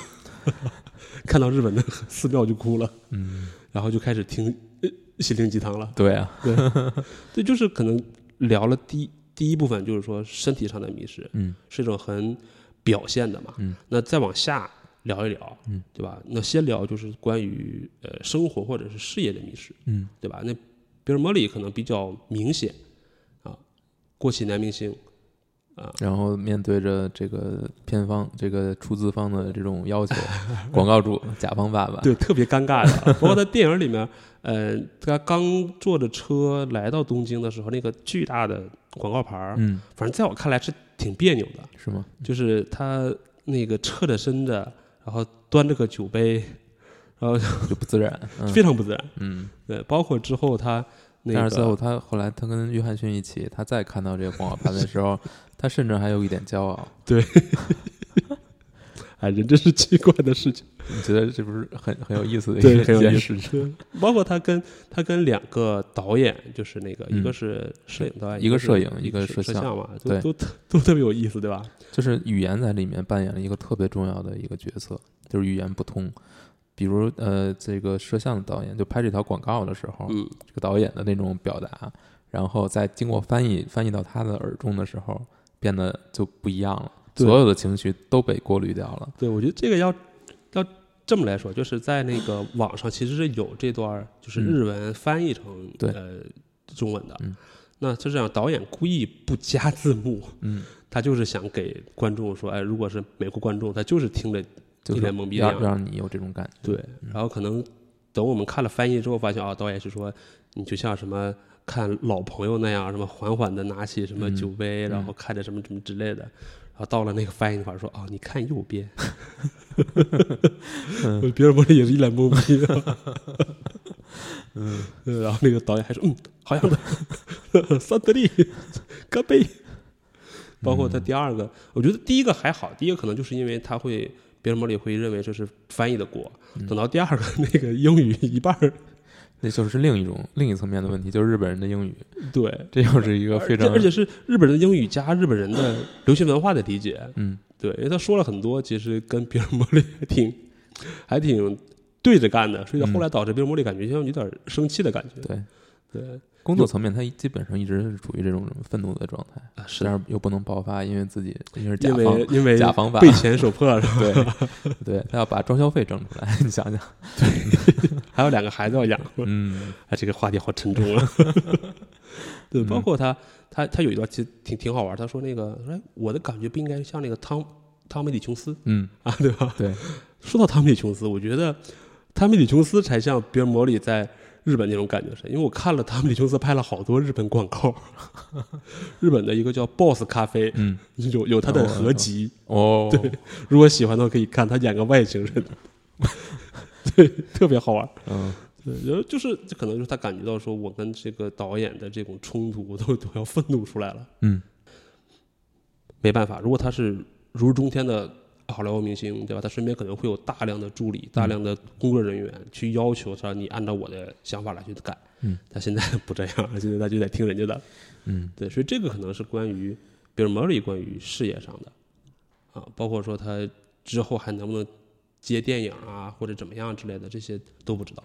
看到日本的寺庙就哭了，嗯，然后就开始听呃心灵鸡汤了。对啊，对，这就是可能聊了第第一部分，就是说身体上的迷失，嗯。是一种很表现的嘛。嗯，那再往下聊一聊，嗯，对吧？那先聊就是关于呃生活或者是事业的迷失，嗯对吧？那比尔莫里可能比较明显啊，过气男明星啊，然后面对着这个片方、这个出资方的这种要求，广告主甲方爸爸，对，特别尴尬的。包括在电影里面，呃，他刚坐着车来到东京的时候，那个巨大的广告牌儿，嗯，反正在我看来是挺别扭的。是吗？就是他那个侧着身子，然后端着个酒杯，然后 就不自然，嗯非常不自然。嗯。对，包括之后他那但是最后，他后来他跟约翰逊一起，他再看到这个广告牌的时候，他甚至还有一点骄傲。对 哎，人真是奇怪的事情。你觉得这不是很很有意思的一，个很有意思一件事情？。包括他跟他跟两个导演，就是那个嗯一个是摄影导演，一个摄影一个是摄像嘛，对都特都特别有意思，对吧？就是语言在里面扮演了一个特别重要的一个角色，就是语言不通。比如呃，这个摄像的导演就拍这条广告的时候，嗯，这个导演的那种表达，然后再经过翻译翻译到他的耳中的时候，变得就不一样了，对所有的情绪都被过滤掉了。对，我觉得这个要要这么来说，就是在那个网上其实是有这段儿就是嗯日文翻译成、对呃中文的。嗯那就这样，导演故意不加字幕，嗯，他就是想给观众说，哎，如果是美国观众，他就是听着一脸懵逼的要样子让你有这种感觉。对，然后可能等我们看了翻译之后，发现啊，导演是说你就像什么看老朋友那样，什么缓缓的拿起什么嗯酒杯，然后看着什么什么之类的。然后到了那个翻译法说哦，你看右边，嗯别人摸着也是一脸懵逼。嗯，然后那个导演还说嗯，好样的，桑德利，干杯。包括他第二个，我觉得第一个还好，第一个可能就是因为他会，别人魔里会认为这是翻译的锅。等到第二个 那个英语一半儿，那就是另一种另一层面的问题，就是日本人的英语，对，这又是一个非常而且而且是日本人的英语加日本人的流行文化的理解。嗯对，因为他说了很多，其实跟比尔莫利还挺还挺对着干的，所以后来导致比尔莫利感觉像有点生气的感觉。对对工作层面，他基本上一直是处于这种愤怒的状态，啊，是但是又不能爆发，因为自己因为因方为因为甲方法被钱所迫，是吧？对对，他要把装修费挣出来，你想想，对还有两个孩子要养，嗯啊，这个话题好沉重啊。对，包括他，他他有一段其实挺挺好玩，他说那个，说哎，我的感觉不应该像那个汤汤米里琼斯嗯，啊，对吧？对，说到汤米·琼斯，我觉得汤米·李琼斯才像比尔·摩里在日本那种感觉是，因为我看了他们·李琼斯拍了好多日本广告，日本的一个叫 Boss 咖啡，嗯，有有他的合集，哦，对，如果喜欢的话可以看，他演个外星人，对，特别好玩。嗯。对，然后就是可能就是他感觉到说我跟这个导演的这种冲突我都都要愤怒出来了，嗯。没办法，如果他是如日中天的好莱坞明星，对吧？他身边可能会有大量的助理、大量的工作人员去要求他，你按照我的想法来去改。嗯，他现在不这样，现在他就得听人家的。嗯对，所以这个可能是关于比尔·莫里关于事业上的啊，包括说他之后还能不能接电影啊，或者怎么样之类的，这些都不知道。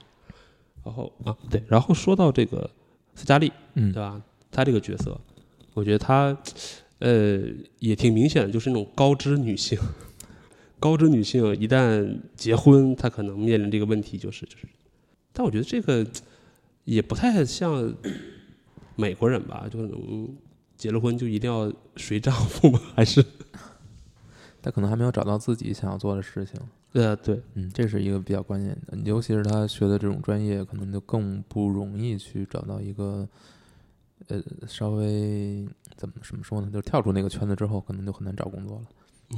然后啊，对，然后说到这个斯嘉丽，嗯对吧？她这个角色，我觉得她呃也挺明显的，就是那种高知女性。高知女性一旦结婚，她可能面临这个问题，就是就是，但我觉得这个也不太像美国人吧，就可能结了婚就一定要随丈夫吗？还是 他可能还没有找到自己想要做的事情。呃对嗯，这是一个比较关键的，尤其是他学的这种专业，可能就更不容易去找到一个，呃，稍微怎么怎么说呢，就是跳出那个圈子之后，可能就很难找工作了。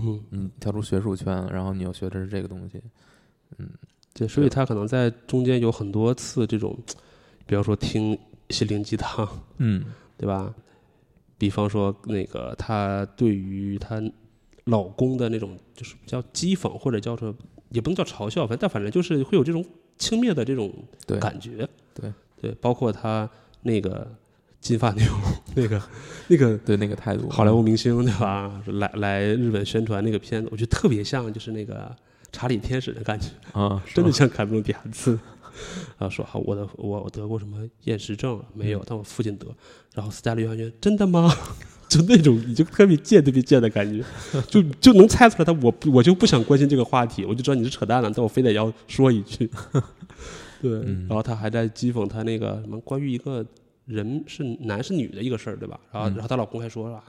嗯。你跳出学术圈，然后你又学的是这个东西，嗯，对，所以他可能在中间有很多次这种，比方说听心灵鸡汤，嗯。对吧？比方说那个她对于她老公的那种就是叫讥讽或者叫做也不能叫嘲笑，反正但反正就是会有这种轻蔑的这种对，感觉。对。对，包括她那个金发妞，那个 那个对那个态度，好莱坞明星对吧？来来日本宣传那个片子，我觉得特别像就是那个查理天使的感觉，啊，真的是像凯文·迪亚兹。然后说好，我的我我得过什么厌食症没有，但我父亲得。然后斯嘉丽约翰逊真的吗？就那种你就特别贱特别贱的感觉，就就能猜出来他我我就不想关心这个话题，我就知道你是扯淡了，但我非得要说一句。对，嗯然后他还在讥讽他那个什么关于一个人是男是女的一个事儿，对吧？然后嗯然后她老公还说了，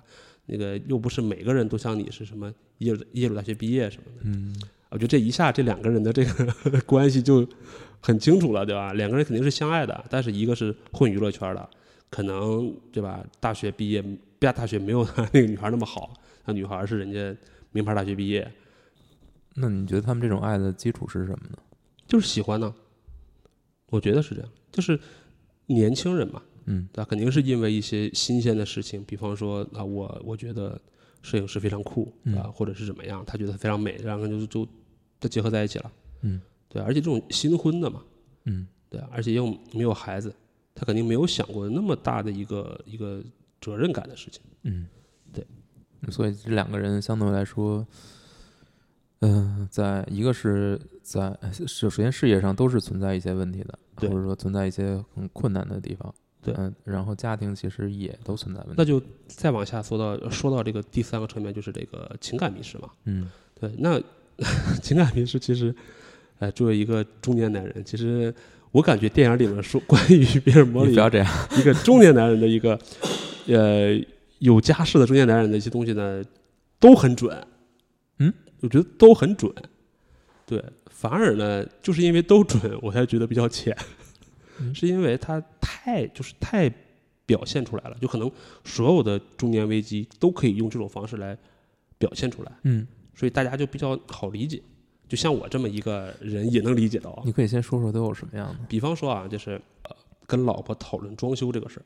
那个又不是每个人都像你是什么耶鲁耶鲁大学毕业什么的。嗯我觉得这一下这两个人的这个 关系就很清楚了，对吧？两个人肯定是相爱的，但是一个是混娱乐圈的，可能对吧？大学毕业，大大学没有他那个女孩那么好，那女孩是人家名牌大学毕业，那你觉得他们这种爱的基础是什么呢？就是喜欢呢。我觉得是这样，就是年轻人嘛，嗯。那肯定是因为一些新鲜的事情，比方说啊，我我觉得摄影师非常酷嗯。啊，或者是怎么样，他觉得非常美，两个人就就就结合在一起了。嗯。对，而且这种新婚的嘛，嗯。对，而且又没有孩子，他肯定没有想过那么大的一个一个责任感的事情。嗯，对，所以这两个人相对来说，嗯、在一个是在是首先事业上都是存在一些问题的，或者说存在一些很困难的地方，对嗯，然后家庭其实也都存在问题。那就再往下说到说到这个第三个层面，就是这个情感迷失嘛。嗯对，那 情感迷失其实，呃，作为一个中年男人，其实我感觉电影里面说关于比尔摩里不要这样。一个中年男人的一个，呃，有家室的中年男人的一些东西呢，都很准。嗯，我觉得都很准。对，反而呢，就是因为都准，我才觉得比较浅，嗯 是因为他太就是太表现出来了，就可能所有的中年危机都可以用这种方式来表现出来，嗯，所以大家就比较好理解。就像我这么一个人也能理解到啊。你可以先说说都有什么样的？比方说啊，就是呃跟老婆讨论装修这个事儿。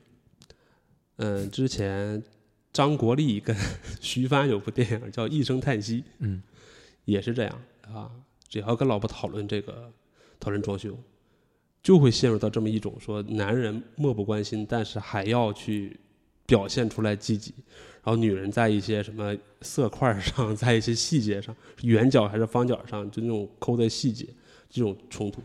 嗯，之前张国立跟 徐帆有部电影叫《一声叹息》，嗯，也是这样啊。只要跟老婆讨论这个，讨论装修，就会陷入到这么一种说男人漠不关心，但是还要去表现出来积极，然后女人在一些什么色块上，在一些细节上，圆角还是方角上，就那种抠的细节，这种冲突。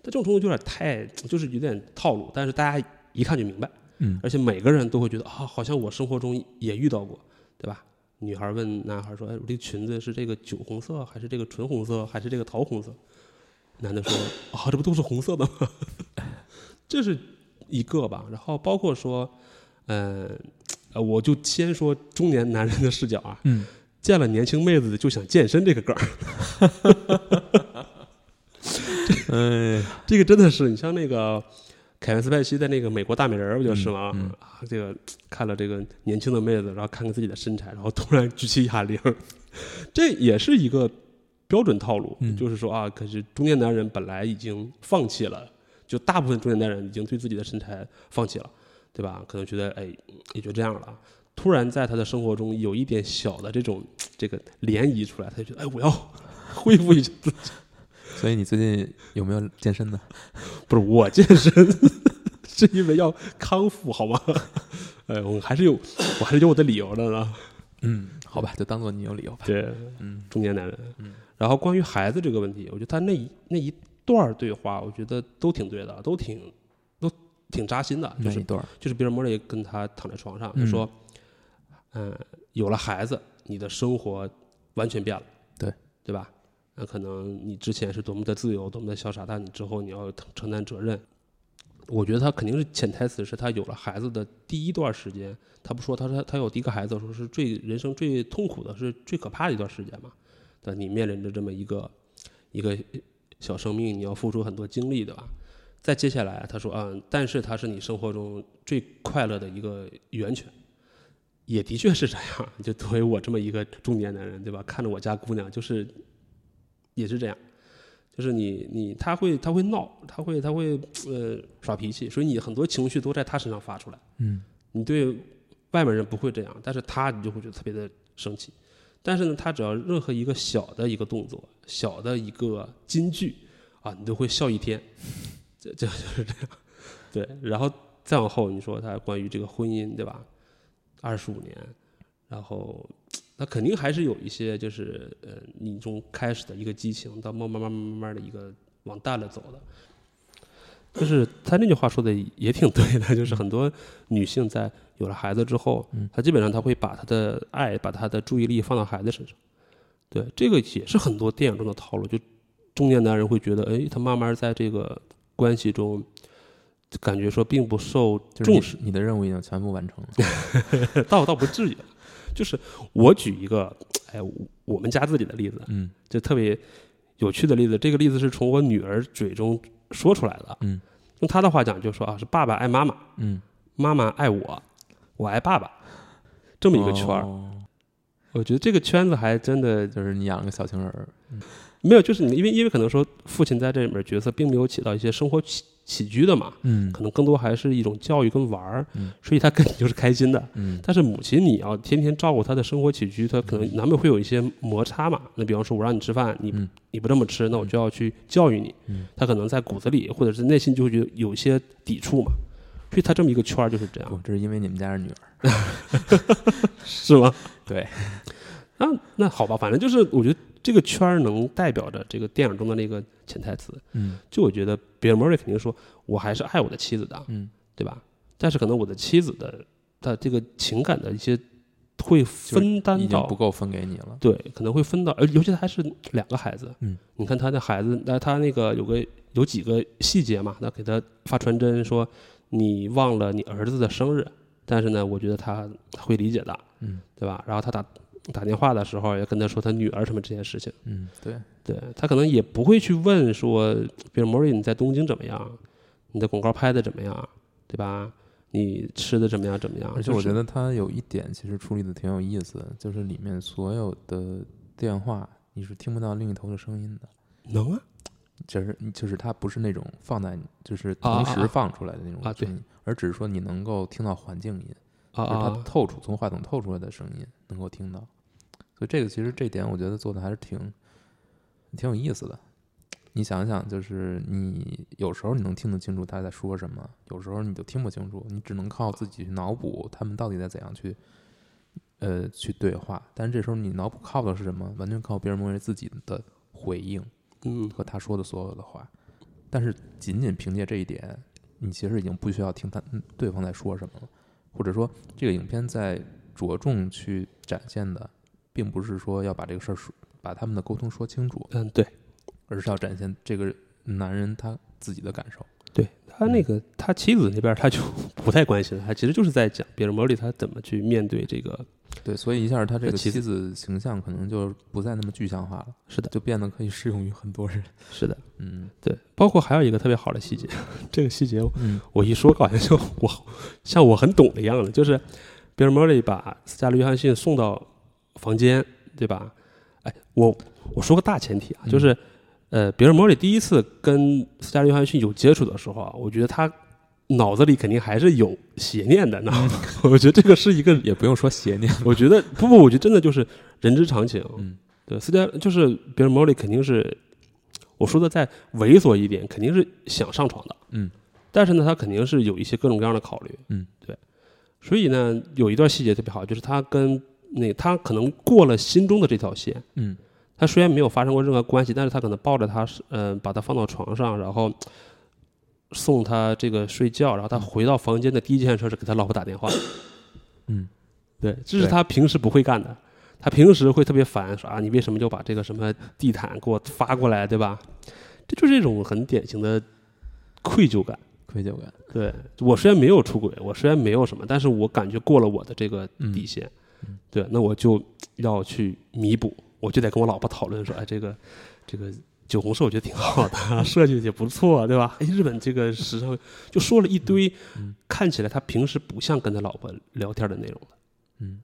但这种冲突有点太，就是有点套路，但是大家一看就明白，嗯而且每个人都会觉得啊，好像我生活中也遇到过，对吧？女孩问男孩说：“哎，我这个裙子是这个酒红色，还是这个纯红色，还是这个桃红色？”男的说：“啊，这不都是红色的吗？” 这是一个吧。然后包括说，嗯、呃，我就先说中年男人的视角啊，嗯，见了年轻妹子就想健身这个梗儿，哎，这个真的是你像那个凯文斯派西在那个美国大美人不就是吗？嗯嗯啊，这个看了这个年轻的妹子，然后看看自己的身材，然后突然举起哑铃，这也是一个标准套路，嗯就是说啊，可是中年男人本来已经放弃了，就大部分中年男人已经对自己的身材放弃了，对吧？可能觉得哎也就这样了。突然在他的生活中有一点小的这种这个涟漪出来，他就觉得哎，我要 恢复一下自己。所以你最近有没有健身呢？不是我健身，是因为要康复，好吗？哎，我还是有，我还是有我的理由的呢。嗯，好吧，就当做你有理由吧。对，嗯中年男人。嗯。然后关于孩子这个问题，我觉得他那一那一段儿对话，我觉得都挺对的，都挺都挺扎心的。就是一段儿，就是比尔莫雷跟他躺在床上，就嗯说，嗯、有了孩子，你的生活完全变了，对对吧？那可能你之前是多么的自由，多么的潇洒，但你之后你要承承担责任。我觉得他肯定是潜台词是他有了孩子的第一段时间，他不说他说他有第一个孩子的时候是最人生最痛苦的，是最可怕的一段时间嘛？对，你面临着这么一个一个小生命，你要付出很多精力，对吧？再接下来，他说，嗯，但是它是你生活中最快乐的一个源泉，也的确是这样。就作为我这么一个中年男人，对吧？看着我家姑娘，就是也是这样，就是你你他会他会闹，他会他会呃耍脾气，所以你很多情绪都在他身上发出来。嗯你对外面人不会这样，但是他你就会觉得特别的生气。但是呢，他只要任何一个小的一个动作，小的一个金句啊，你都会笑一天。这这就是这样，对。然后再往后，你说他关于这个婚姻，对吧？二十五年，然后他肯定还是有一些就是呃，你从开始的一个激情，到慢慢慢慢慢慢的一个往淡了走的。就是他那句话说的也挺对的，就是很多女性在有了孩子之后，嗯她基本上他会把他的爱、把他的注意力放到孩子身上。对，这个也是很多电影中的套路，就中年男人会觉得，哎，他慢慢在这个关系中，感觉说并不受重视，你的任务已经全部完成了。倒倒不至于。就是我举一个，哎，我我们家自己的例子，嗯就特别有趣的例子。这个例子是从我女儿嘴中说出来的。嗯，用她的话讲，就说啊，是爸爸爱妈妈，嗯，妈妈爱我，我爱爸爸，这么一个圈儿。哦我觉得这个圈子还真的就是你养了个小情人儿。没有，就是你因为因为可能说父亲在这里面角色并没有起到一些生活起起居的嘛，嗯可能更多还是一种教育跟玩儿，嗯所以他跟你就是开心的。嗯但是母亲你要天天照顾他的生活起居，他可能难免会有一些摩擦嘛。那比方说，我让你吃饭，你嗯你不这么吃，那我就要去教育你。嗯他可能在骨子里或者是内心就会觉得有一些抵触嘛。所以他这么一个圈儿就是这样，，这是因为你们家是女儿。是吗？对，那那好吧，反正就是我觉得这个圈儿能代表着这个电影中的那个潜台词。嗯就我觉得比尔·莫瑞肯定说，我还是爱我的妻子的，嗯对吧？但是可能我的妻子的的这个情感的一些会分担到已经不够分给你了。对，可能会分到，而尤其他还是两个孩子。嗯，你看他的孩子，那他那个有个有几个细节嘛，那给他发传真说你忘了你儿子的生日，但是呢，我觉得他会理解的，嗯，对吧？然后他打打电话的时候也跟他说他女儿什么这件事情，嗯，对，对他可能也不会去问说，比如 Mori 你在东京怎么样，你的广告拍的怎么样，对吧？你吃的怎么样怎么样？而且我觉得得它有一点其实处理的挺有意思的，就是里面所有的电话你是听不到另一头的声音的，能啊，就是就是它不是那种放在就是同时放出来的那种声音，而只是说你能够听到环境音，啊就是它啊，透出从话筒透出来的声音能够听到，所以这个其实这点我觉得做的还是挺挺有意思的。你想想，就是你有时候你能听得清楚他在说什么，有时候你就听不清楚，你只能靠自己去脑补他们到底在怎样去，呃，去对话。但是这时候你脑补靠的是什么？完全靠别人莫瑞自己的回应嗯和他说的所有的话。但是仅仅凭借这一点，你其实已经不需要听他嗯对方在说什么了，或者说这个影片在着重去展现的，并不是说要把这个事儿说把他们的沟通说清楚，嗯，对。而是要展现这个男人他自己的感受。对他那个他妻子那边他就 不太关心了，他其实就是在讲别人魔力他怎么去面对这个。对，所以一下他这个妻妻子形象可能就不再那么具象化了，是的，就变得可以适用于很多人。是的，嗯对。包括还有一个特别好的细节，这个细节嗯我一说好像就我像我很懂的样子，就是比尔·莫里把斯嘉丽·约翰逊送到房间，对吧？哎，我我说个大前提啊，嗯就是呃，比尔·莫里第一次跟斯嘉丽·约翰逊有接触的时候啊，我觉得他脑子里肯定还是有邪念的呢。我觉得这个是一个，也不用说邪念。我觉得不不，我觉得真的就是人之常情。嗯对，斯嘉就是比尔·莫里肯定是我说的再猥琐一点，肯定是想上床的。嗯但是呢，他肯定是有一些各种各样的考虑，嗯，对，所以呢，有一段细节特别好，就是他跟那他可能过了心中的这条线，嗯他虽然没有发生过任何关系，但是他可能抱着他，嗯、把他放到床上，然后送他这个睡觉，然后他回到房间的第一件事是给他老婆打电话，嗯对，这是他平时不会干的。他平时会特别烦，说啊，你为什么就把这个什么地毯给我发过来，对吧？这就是一种很典型的愧疚感。愧疚感。对我虽然没有出轨，我虽然没有什么，但是我感觉过了我的这个嗯底线，嗯对，那我就要去弥补，我就得跟我老婆讨论说，哎，这个这个酒红色我觉得挺好的，设计的也不错，对吧？哎，日本这个时尚就说了一堆，嗯看起来他平时不像跟他老婆聊天的内容的，嗯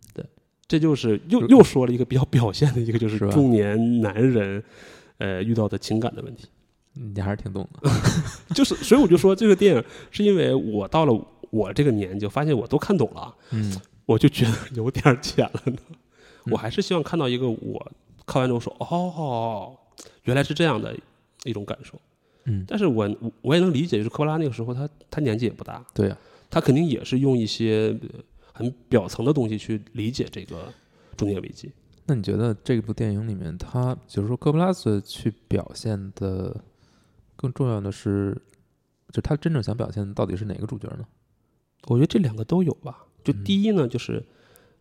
这就是又又说了一个比较表现的一个，就是中年男人，呃，遇到的情感的问题。你还是挺懂的。就是，所以我就说这个电影是因为我到了我这个年纪，发现我都看懂了，嗯我就觉得有点浅了呢。嗯我还是希望看到一个我看完之后说，哦，原来是这样的一种感受。嗯，但是我我也能理解，就是科波拉那个时候他他年纪也不大，对呀、他肯定也是用一些呃很表层的东西去理解这个中年危机。那你觉得这部电影里面，他就是说科布拉斯去表现的更重要的是，就他真正想表现的到底是哪个主角呢？我觉得这两个都有吧。就嗯第一呢，就是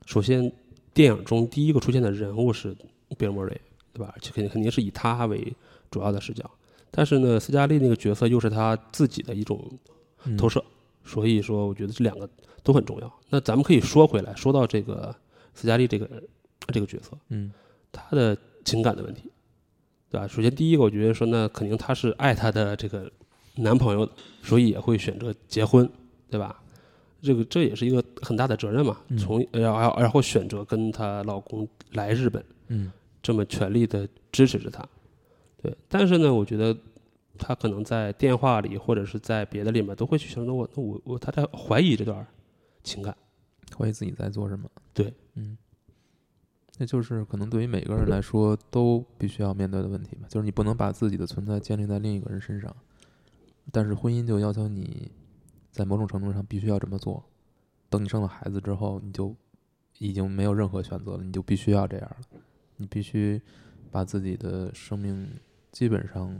首先电影中第一个出现的人物是比尔·莫瑞，对吧？肯定肯定是以他为主要的视角。但是呢，斯嘉丽那个角色又是他自己的一种嗯投射，所以说我觉得这两个都很重要。那咱们可以说回来，说到这个斯嘉丽这个这个角色，嗯她的情感的问题，对吧？首先第一个，我觉得说那肯定她是爱她的这个男朋友的，所以也会选择结婚，对吧？这个这也是一个很大的责任嘛。嗯从然后然后选择跟她老公来日本，嗯这么全力的支持着他，对。但是呢，我觉得他可能在电话里或者是在别的里面都会去想，那我那我我他在怀疑这段情感，怀疑自己在做什么？对，嗯，那就是可能对于每个人来说都必须要面对的问题吧，就是你不能把自己的存在建立在另一个人身上，但是婚姻就要求你在某种程度上必须要这么做。等你生了孩子之后，你就已经没有任何选择了，你就必须要这样了，你必须把自己的生命基本上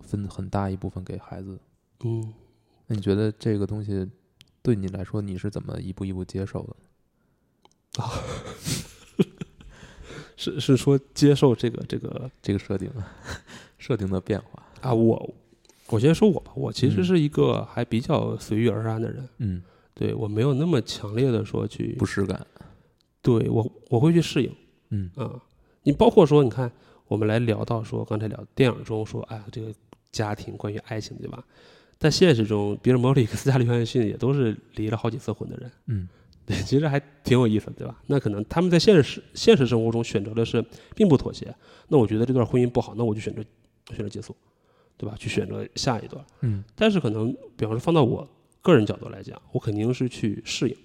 分很大一部分给孩子。嗯。那你觉得这个东西对你来说，你是怎么一步一步接受的？啊 是是说接受这个这个这个设定，设定的变化。啊，我我先说我吧，我其实嗯是一个还比较随遇而安的人，嗯，对我没有那么强烈的说去不适感。对我我会去适应嗯啊。你包括说，你看我们来聊到说，刚才聊电影中说，哎，这个家庭关于爱情，对吧？在现实中，比尔·莫里克斯加里·约翰逊也都是离了好几次婚的人，嗯对，其实还挺有意思的，对吧？那可能他们在现实现实生活中选择的是并不妥协，那我觉得这段婚姻不好，那我就选择选择结束，对吧？去选择下一段。嗯但是可能，比方说放到我个人角度来讲，我肯定是去适应。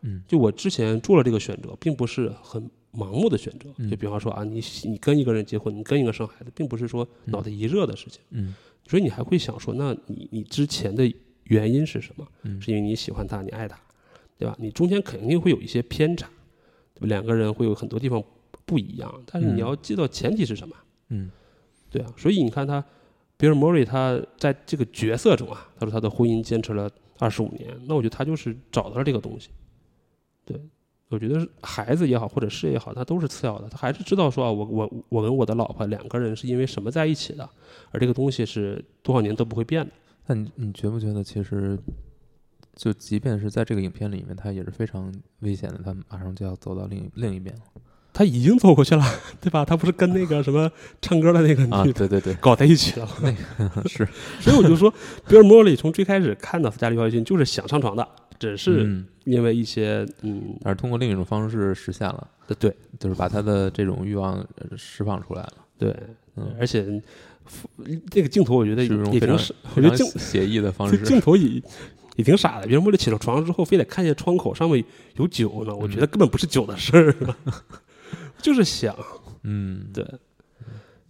嗯就我之前做了这个选择，并不是很盲目的选择。嗯就比方说啊，你你跟一个人结婚，你跟一个生孩子，并不是说脑袋一热的事情。嗯所以你还会想说，那你你之前的原因是什么？嗯是因为你喜欢他，你爱他，对吧？你中间肯定会有一些偏差，对吧？两个人会有很多地方不一样，但是嗯你要记到前提是什么？嗯对啊，所以你看他，比尔·莫瑞他在这个角色中啊，他说他的婚姻坚持了二十五年，那我觉得他就是找到了这个东西。对，我觉得是孩子也好，或者事业也好，他都是次要的，他还是知道说啊，我我我跟我的老婆两个人是因为什么在一起的，而这个东西是多少年都不会变的。那你你觉不觉得，其实就即便是在这个影片里面，他也是非常危险的，他马上就要走到另一另一边了他已经走过去了，对吧？他不是跟那个什么唱歌的那个啊！女的对对对，搞在一起了，那个是 所以我就说，比尔·莫里从最开始看到斯嘉丽·约翰逊就是想上床的，只是嗯，因为一些嗯，但是通过另一种方式实现了，对。就是把他的这种欲望呃释放出来了，对，嗯，而且这个镜头我觉得是一种非常也挺傻，我觉得镜写意的方式。镜头也也挺傻的。比如为了起了床之后，非得看见窗口上面有酒呢，我觉得根本不是酒的事儿，就是想嗯，对。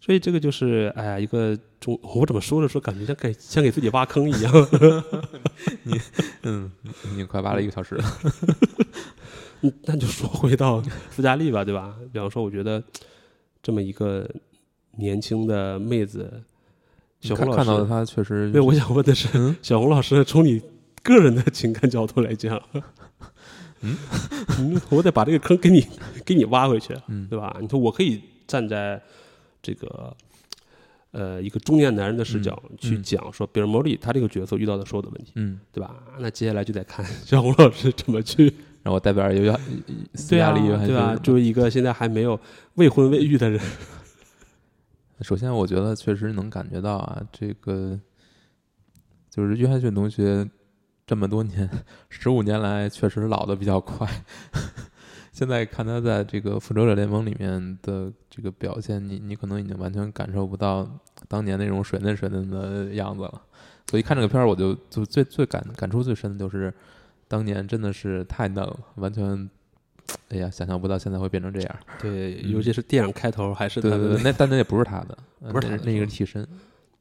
所以这个就是哎呀，一个中我怎么说着说感觉像给像给自己挖坑一样。你嗯，你快挖了一个小时了。嗯 那就说回到斯嘉丽吧，对吧？比方说，我觉得这么一个年轻的妹子，小红老师，看看到她确实对，我想问的是，嗯小红老师从你个人的情感角度来讲，嗯 嗯，我得把这个坑给你给你挖回去，嗯对吧？你说我可以站在这个呃一个中年男人的视角嗯去嗯讲说，比尔·莫利他这个角色遇到的所有的问题，嗯，对吧？那接下来就得看小红老师怎么去让我代表有斯对啊嘉丽约翰对吧？逊作为一个现在还没有未婚未育的人，首先，我觉得确实能感觉到啊，这个就是约翰逊同学这么多年，十五年来确实老的比较快。现在看他在这个复仇者联盟里面的这个表现，你你可能已经完全感受不到当年那种水嫩水嫩的样子了。所以看这个片儿，我就就最最感感触最深的就是，当年真的是太嫩了，完全，哎呀，想象不到现在会变成这样。对，嗯尤其是电影开头还是他的对对对，那但那也不是他的，呃不是他的那那个替身。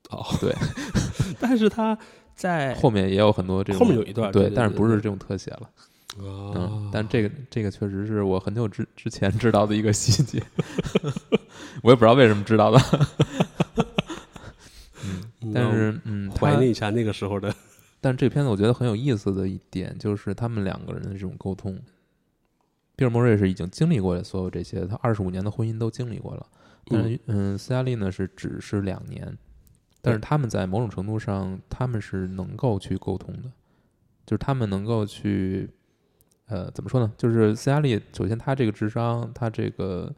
哦，对，但是他在后面也有很多这种，后面有一段对但是不是这种特写了，啊嗯，但这个这个确实是我很久之之前知道的一个细节，我也不知道为什么知道的，嗯，但是嗯，他怀念一下那个时候的，但是这个片子我觉得很有意思的一点就是他们两个人的这种沟通。比尔·莫瑞是已经经历过所有这些，他二十五年的婚姻都经历过了。但是，嗯，斯嘉丽呢是只是两年，但是他们在某种程度上，他们是能够去沟通的，就是他们能够去，呃，怎么说呢？就是斯嘉丽，首先他这个智商，他这个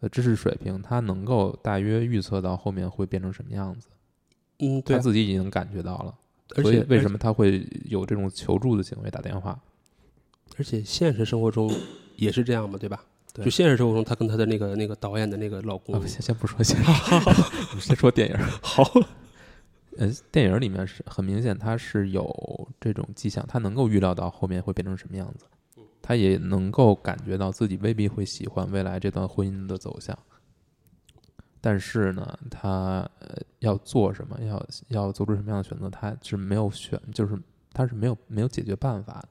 呃知识水平，他能够大约预测到后面会变成什么样子，嗯，对他啊，自己已经感觉到了。而且么？所以为什么他会有这种求助的行为，打电话？而且现实生活中也是这样嘛，对吧？对就现实生活中，她跟她的那个那个导演的那个老公啊，，先先不说现实，先说电影。好，呃，电影里面是很明显，他是有这种迹象，他能够预料到后面会变成什么样子，他也能够感觉到自己未必会喜欢未来这段婚姻的走向。但是呢，他呃要做什么，要要做出什么样的选择，他是没有选，就是他是没有没有解决办法的。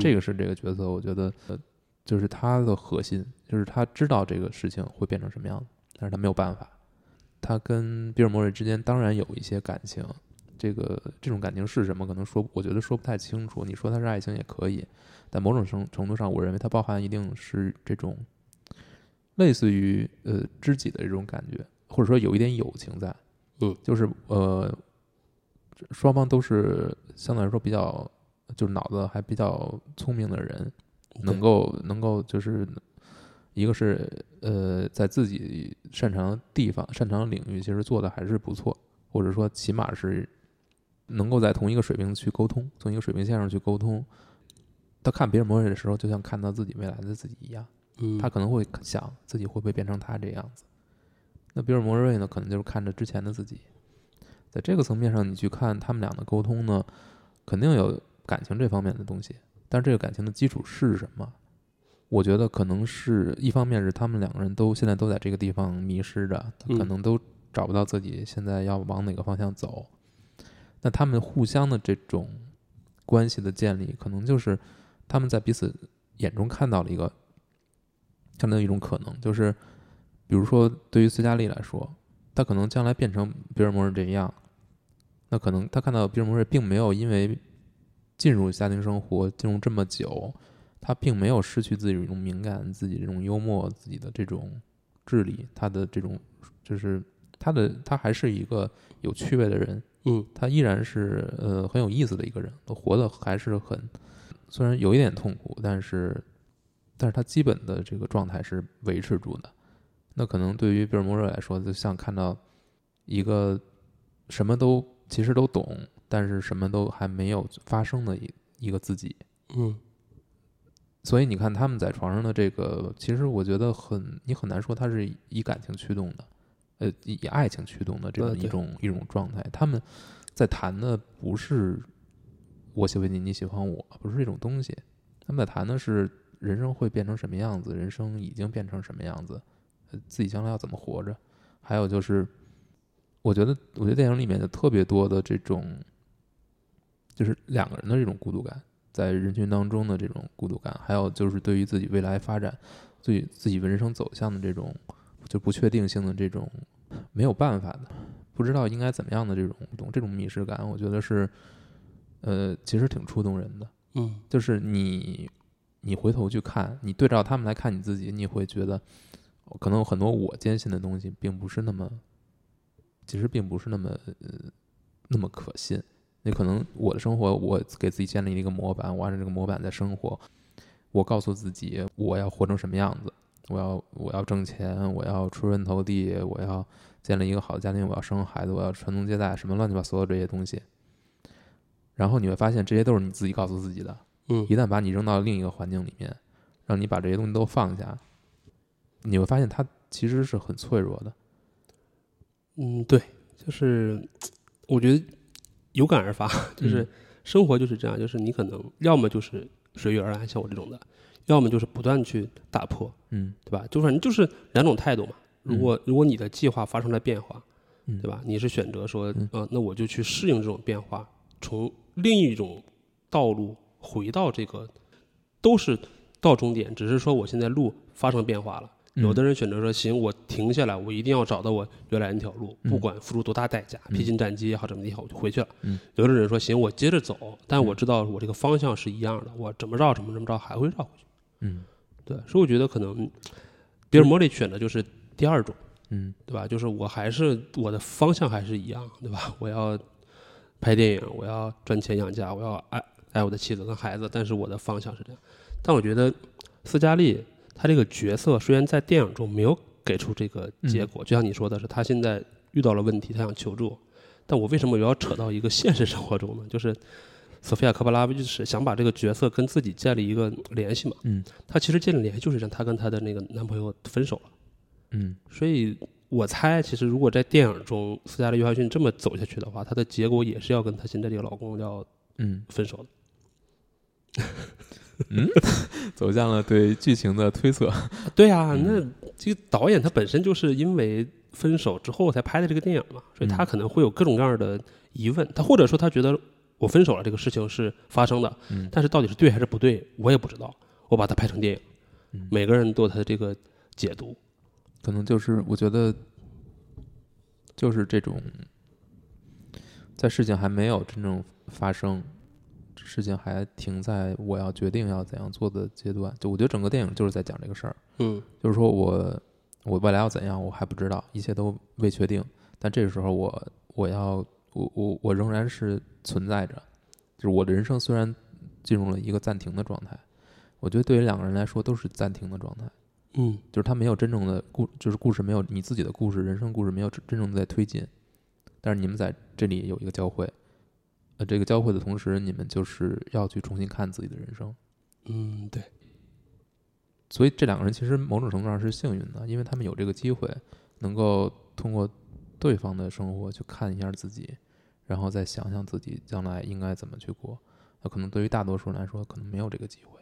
这个个是这个角色，我觉得呃，就是他的核心，就是他知道这个事情会变成什么样子，但是他没有办法。他跟比尔·莫瑞之间当然有一些感情，这个这种感情是什么，可能说我觉得说不太清楚。你说它是爱情也可以，但某种程程度上，我认为它包含一定是这种类似于呃知己的这种感觉，或者说有一点友情在。嗯，就是呃双方都是相对来说比较就是脑子还比较聪明的人，能够能够就是一个是呃在自己擅长的地方、擅长的领域，其实做的还是不错，或者说起码是能够在同一个水平去沟通，从一个水平线上去沟通。他看别人模样的时候，就像看到自己未来的自己一样，嗯，他可能会想自己会不会变成他这样子。那比尔·摩瑞呢，可能就是看着之前的自己，在这个层面上，你去看他们俩的沟通呢，肯定有感情这方面的东西。但是这个感情的基础是什么？我觉得可能是一方面是他们两个人都现在都在这个地方迷失着，嗯可能都找不到自己现在要往哪个方向走。那他们互相的这种关系的建立，可能就是他们在彼此眼中看到了一个看到一种可能，就是比如说对于斯嘉丽来说，他可能将来变成比尔·摩尔这样，那可能他看到比尔·摩尔并没有因为进入家庭生活进入这么久，他并没有失去自己这种敏感、自己这种幽默、自己的这种智力，他的这种就是他的他还是一个有趣味的人，嗯他依然是呃很有意思的一个人，活的还是很虽然有一点痛苦，但是但是他基本的这个状态是维持住的。那可能对于比尔·摩瑞来说，就像看到一个什么都其实都懂，但是什么都还没有发生的一一个自己。嗯所以你看他们在床上的这个，其实我觉得很，你很难说它是以感情驱动的，呃，以以爱情驱动的这呃对种一种、一种状态。他们在谈的不是我喜欢你，你喜欢我，不是这种东西。他们在谈的是人生会变成什么样子，人生已经变成什么样子，呃自己将来要怎么活着。还有就是，我觉得，我觉得电影里面的特别多的这种，就是两个人的这种孤独感。在人群当中的这种孤独感，还有就是对于自己未来发展、对自己人生走向的这种就不确定性的这种没有办法的，不知道应该怎么样的这种懂这种迷失感，我觉得是呃，其实挺触动人的。嗯就是你你回头去看，你对照他们来看你自己，你会觉得可能有很多我坚信的东西，并不是那么，其实并不是那么呃那么可信。那可能我的生活，我给自己建立了一个模板，我按照这个模板在生活。我告诉自己，我要活成什么样子，我要我要挣钱，我要出人头地，我要建立一个好的家庭，我要生孩子，我要传宗接代，什么乱七八糟所有这些东西。然后你会发现，这些都是你自己告诉自己的。嗯一旦把你扔到另一个环境里面，让你把这些东西都放下，你会发现它其实是很脆弱的。嗯，对，就是 我觉得有感而发，就是嗯生活就是这样，就是你可能要么就是随遇而安，像我这种的，要么就是不断去打破，嗯对吧？就反正就是两种态度嘛。如果如果你的计划发生了变化，嗯对吧？你是选择说，嗯呃，那我就去适应这种变化，从另一种道路回到这个，都是到终点，只是说我现在路发生变化了。有的人选择说，行，我停下来，我一定要找到我原来那条路，嗯不管付出多大代价，嗯披荆斩棘也好，怎么的也好，我就回去了。嗯有的人说，行，我接着走，但我知道我这个方向是一样的，我怎么绕怎么怎么着还会绕回去。嗯对，所以我觉得可能比尔·莫里选的就是第二种。嗯对吧？就是我还是我的方向还是一样，对吧？我要拍电影，我要赚钱养家，我要爱爱我的妻子跟孩子，但是我的方向是这样。但我觉得斯嘉丽她这个角色虽然在电影中没有给出这个结果，就像你说的是，他现在遇到了问题，他想求助，但我为什么又要扯到一个现实生活中呢？就是索菲亚·科巴拉维就是想把这个角色跟自己建立一个联系嘛。嗯她其实建立联系就是让她跟她的那个男朋友分手了。嗯所以我猜，其实如果在电影中斯嘉丽·约翰逊这么走下去的话，她的结果也是要跟她现在这个老公要嗯，分手的。走向了对剧情的推测。对啊，嗯那这个导演他本身就是因为分手之后才拍的这个电影嘛，所以他嗯可能会有各种各样的疑问。他或者说他觉得我分手了这个事情是发生的，嗯但是到底是对还是不对，我也不知道。我把它拍成电影，嗯每个人都有他的这个解读。可能就是我觉得，就是这种，在事情还没有真正发生，事情还停在我要决定要怎样做的阶段。就我觉得整个电影就是在讲这个事儿，嗯就是说我我未来要怎样，我还不知道，一切都未确定。但这个时候我我要我我我仍然是存在着，就是我的人生虽然进入了一个暂停的状态，我觉得对于两个人来说都是暂停的状态。嗯就是他没有真正的故，就是故事没有你自己的故事，人生故事没有真真正的在推进，但是你们在这里有一个交汇，呃，这个交汇的同时，你们就是要去重新看自己的人生，嗯，对，所以这两个人其实某种程度上是幸运的，因为他们有这个机会，能够通过对方的生活去看一下自己，然后再想想自己将来应该怎么去过。那可能对于大多数人来说，可能没有这个机会，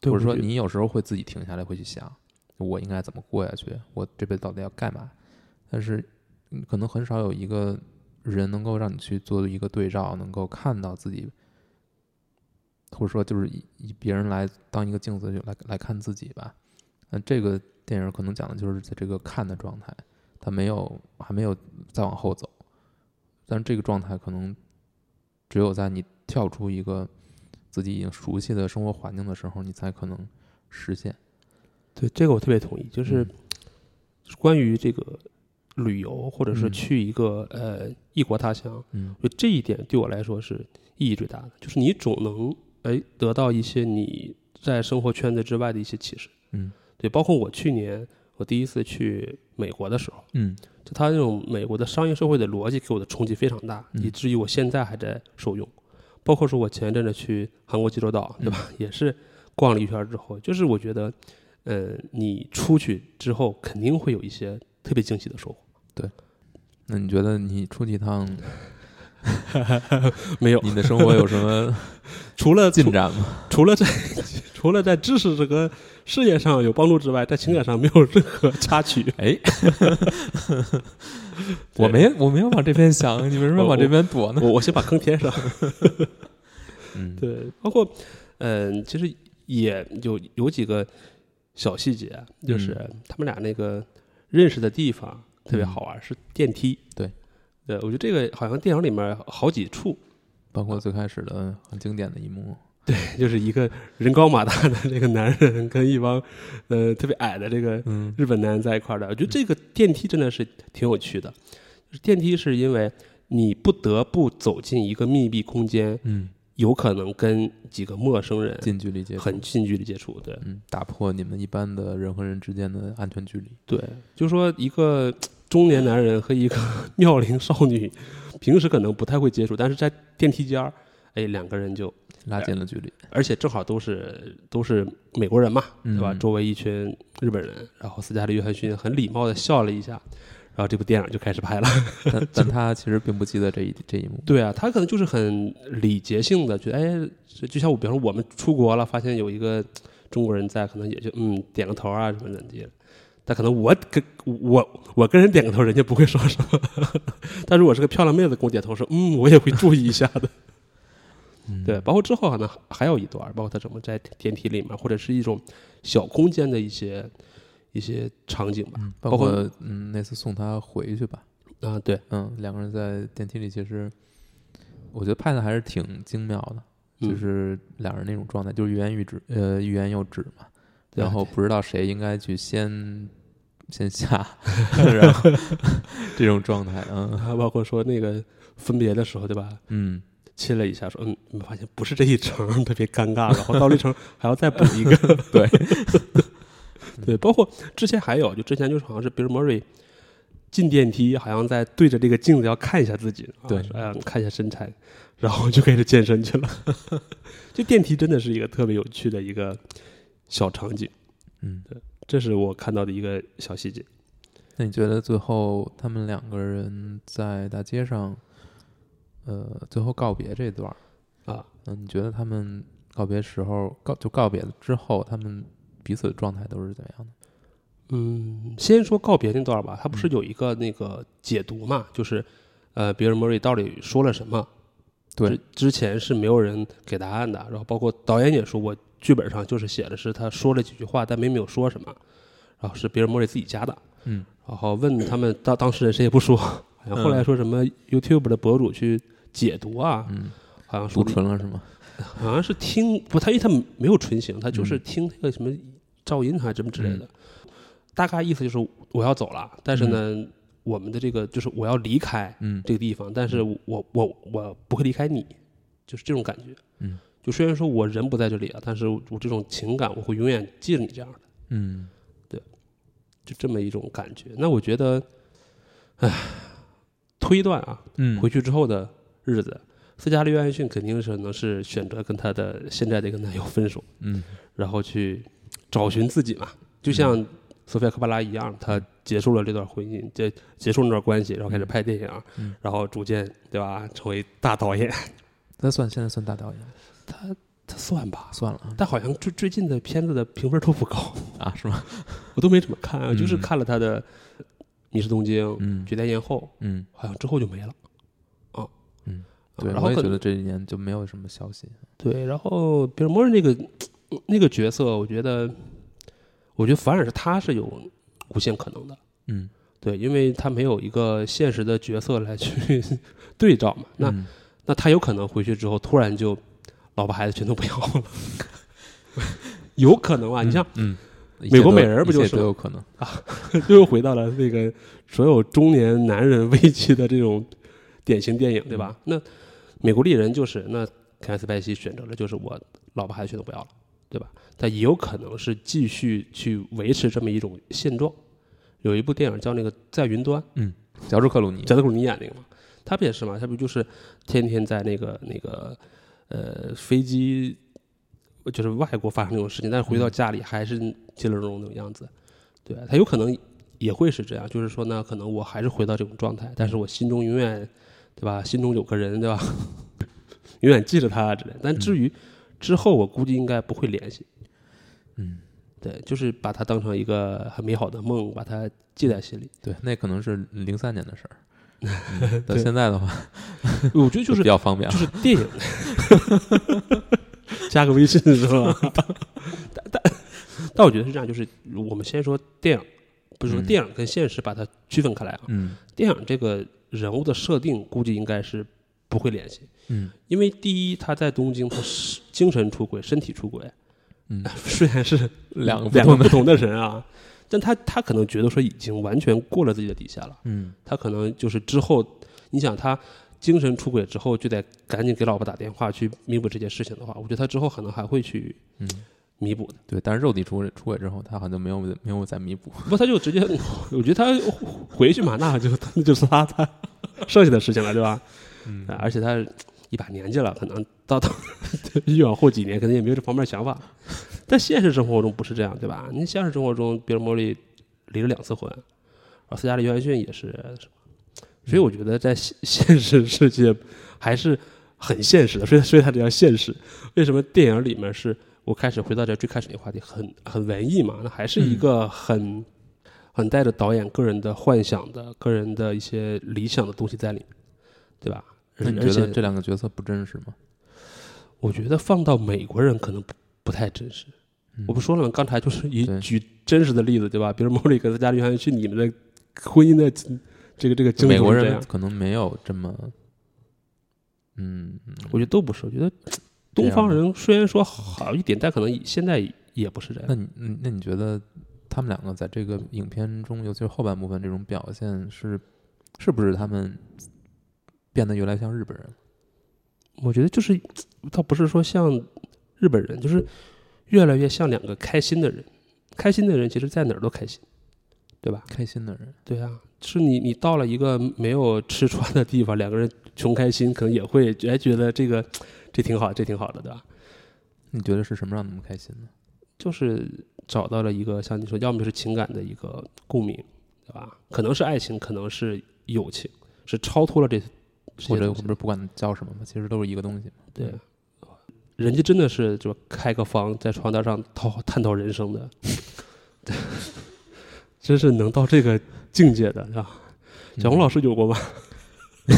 对或者说你有时候会自己停下来，会去想，我应该怎么过下去，我这辈子到底要干嘛？但是嗯可能很少有一个人能够让你去做一个对照，能够看到自己，或者说就是以以别人来当一个镜子就来来看自己吧。那这个电影可能讲的就是在这个看的状态，他没有还没有再往后走，但这个状态可能只有在你跳出一个自己已经熟悉的生活环境的时候，你才可能实现。对这个我特别同意，就是嗯关于这个旅游或者是嗯去一个、呃异国他乡，嗯就这一点对我来说是意义最大的，就是你总能哎得到一些你在生活圈子之外的一些启示。嗯对，包括我去年我第一次去美国的时候，嗯就他那种美国的商业社会的逻辑给我的冲击非常大，嗯以至于我现在还在受用。包括说我前一阵子去韩国济州岛，对吧？嗯也是逛了一圈之后，就是我觉得，呃，你出去之后肯定会有一些特别惊喜的收获。那你觉得你出去一趟，没有，你的生活有什么 除了进展吗？除了在 除了在知识这个事业上有帮助之外，在情感上没有任何插曲。哎，我没我没有往这边想，你为什么要往这边躲呢？我我先把坑填上。嗯，对，包括嗯、其实也有有几个小细节，就是嗯他们俩那个认识的地方特别嗯好玩，是电梯。对，对，我觉得这个好像电影里面好几处，包括最开始的很经典的一幕，对就是一个人高马大的这个男人跟一帮呃特别矮的这个嗯日本男人在一块儿的。我觉得这个电梯真的是挺有趣的。就是电梯是因为你不得不走进一个密闭空间，嗯，有可能跟几个陌生人近距离接触，很近距离接触。对，嗯，打破你们一般的人和人之间的安全距离。对，就说一个中年男人和一个 妙龄少女，平时可能不太会接触，但是在电梯间儿，哎，两个人就，拉近了距离，而且正好都是都是美国人嘛，对吧？嗯周围一群日本人，然后斯嘉丽·约翰逊很礼貌的笑了一下，然后这部电影就开始拍了。但但他其实并不记得这一这一幕。对啊，他可能就是很礼节性的，觉得哎，就就像我，比方说我们出国了，发现有一个中国人在，可能也就嗯点个头啊什么的。但可能我跟我我跟人点个头，人家不会说什么。但如果是个漂亮妹子跟我点头说，嗯，我也会注意一下的。嗯对，包括之后可能还有一段，包括他怎么在电梯里面，或者是一种小空间的一些一些场景吧。嗯，包括嗯那次送他回去吧，啊，对，嗯，两个人在电梯里，其实我觉得拍的还是挺精妙的，就嗯是两人那种状态，就是欲言又止，呃，欲言又止嘛，对然后不知道谁应该去先 先下，然后这种状态，嗯。还包括说那个分别的时候，对吧？嗯，亲了一下，说嗯，发现不是这一层，特别尴尬，然后到了一层还要再补一个，对，对，包括之前还有，就之前就是好像是 Bill Murray 进电梯，好像在对着这个镜子要看一下自己，啊对。看一下身材，然后就开始健身去了。这电梯真的是一个特别有趣的一个小场景，嗯，对这是我看到的一个小细节。那你觉得最后他们两个人在大街上，呃，最后告别这段儿啊，嗯，你觉得他们告别时候告就告别了之后，他们彼此的状态都是怎么样的？嗯，先说告别那段吧，他不是嗯有一个那个解读嘛，就是呃，比尔·莫瑞到底说了什么？对之，之前是没有人给答案的，然后包括导演也说过，剧本上就是写的是他说了几句话，但并没有说什么，然后是别人·莫瑞自己加的，嗯，然后问他们当当事人谁也不说，好像后来说什么 YouTube 的博主去解读啊，嗯，好像说读纯了是吗？好像是听不，他因为他没有纯形，他就是嗯听那个什么噪音还是什么之类的，大概意思就是我要走了，但是呢，我们的这个就是我要离开嗯这个地方，但是我我我不会离开你，就是这种感觉。嗯，就虽然说我人不在这里啊，但是我这种情感我会永远记着你这样的，嗯。对就这么一种感觉。那我觉得，唉，推断啊，嗯，回去之后的日子，斯嘉丽·约翰逊肯定是能是选择跟她的现在的一个男友分手，嗯。然后去找寻自己嘛，就像索菲亚·科巴拉一样，她结束了这段婚姻，结结束了那段关系，然后开始拍电影，嗯。然后逐渐对吧，成为大导演。那算现在算大导演，他他算吧，算了啊但好像最最近的片子的评分都不高，啊，是吗？我都没怎么看啊，就是嗯看了他的《你是东京》嗯《绝代艳后》，嗯好像之后就没了。啊，嗯啊对，我也觉得这一年就没有什么消息。对，然后比尔莫瑞那个那个角色，我觉得，我觉得反而是他是有无限可能的。嗯，对，因为他没有一个现实的角色来去 对照嘛。那、嗯那他有可能回去之后突然就老婆孩子全都不要了，有可能啊。你像嗯，一美国美人不就是都有可能啊？又回到了那个所有中年男人危机的这种典型电影，对吧？那美国丽人就是那凯恩斯派西选择了就是我老婆孩子全都不要了，对吧？但也有可能是继续去维持这么一种现状。有一部电影叫那个《在云端》，嗯乔治克鲁尼，贾德库鲁尼演那个嘛，他不也是嘛？他不就是天天在那个那个呃飞机，就是外国发生这种事情，但是回到家里还是其乐融融那种样子。对他有可能也会是这样，就是说呢，可能我还是回到这种状态，但是我心中永远，对吧？心中有个人，对吧？永远记着他之类。但至于之后，我估计应该不会联系。嗯，对，就是把它当成一个很美好的梦，把它记在心里。对，那可能是零三年的事儿。嗯 到对现在的话，我觉得就是 比较方便。就是电影，加个微信是吧？但但但我觉得是这样，就是我们先说电影，不是说嗯电影跟现实把它区分开来啊。嗯电影这个人物的设定，估计应该是不会联系，嗯因为第一，他在东京，他是精神出轨、身体出轨，嗯，虽然是两个不同的，两个不同的人啊，但他他可能觉得说已经完全过了自己的底线了。嗯他可能就是之后，你想他精神出轨之后，就得赶紧给老婆打电话去弥补这件事情的话，我觉得他之后可能还会去嗯，弥补的。对。但是肉体出轨出轨之后，他好像没有没有再弥补。不，他就直接，我觉得他回去嘛，那就那就是他他剩下的事情了，对吧？嗯啊而且他一把年纪了，可能到到越往后几年，可能也没有这方面的想法。但现实生活中不是这样，对吧？你现实生活中，比尔·莫利离了两次婚，然后斯嘉丽·约翰逊也是，所以我觉得在现 现实世界还是很现实的，所以所以它比较现实。为什么电影里面是我开始回到这最开始那个话题，很很文艺嘛？那还是一个很、很带着导演个人的幻想的、个人的一些理想的东西在里面，对吧？那你觉得这两个角色不真实吗？我觉得放到美国人可能不不太真实。嗯我不说了吗？刚才就是以举真实的例子，对吧？比如莫里跟斯嘉丽·约翰逊，你们的婚姻的这个这个美国人可能没有这么，嗯，我觉得都不是。我觉得东方人虽然说好一点，但可能现在也不是这样。那你嗯那你觉得他们两个在这个影片中，尤其是后半部分这种表现是，是不是他们变得越来越像日本人？我觉得就是倒不是说像日本人，就是越来越像两个开心的人。开心的人其实在哪儿都开心，对吧？开心的人，对啊，是你你到了一个没有吃穿的地方，两个人穷开心，可能也会哎觉得这个 这挺好，这挺好的，对吧？你觉得是什么让他们开心呢？就是找到了一个像你说，要么就是情感的一个共鸣，对吧？可能是爱情，可能是友情，是超脱了这这或者些东西或者不管叫什么吧，其实都是一个东西。对，人家真的是就开个房，在床单上讨探讨人生的，对，真是能到这个境界的，是吧？小红老师有过吗？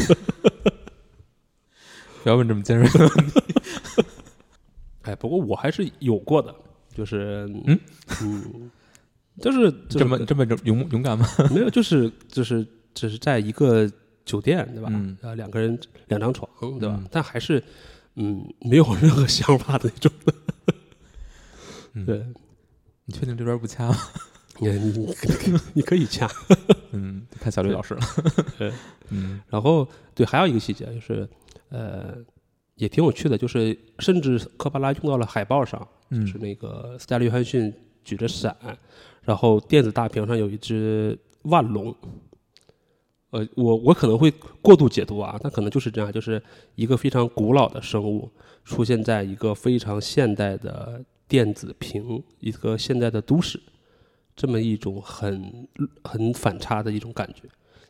不要问这么尖锐的问题。哎，不过我还是有过的，就是嗯嗯，就是就是这么这么勇勇敢吗？没有，就是就是只是在一个酒店，对吧？嗯呃，两个人两张床，对吧？嗯但还是嗯没有任何想法的那种的。嗯对，你确定这边不掐吗？你你你可以掐。嗯，看小吕老师了。对嗯然后对，还有一个细节就是，呃，也挺有趣的，就是甚至科巴拉用到了海报上，就是那个斯嘉丽·约翰逊举着伞，然后电子大屏上有一只万龙。呃，我我可能会过度解读啊，但可能就是这样，就是一个非常古老的生物出现在一个非常现代的电子屏，一个现代的都市，这么一种很很反差的一种感觉，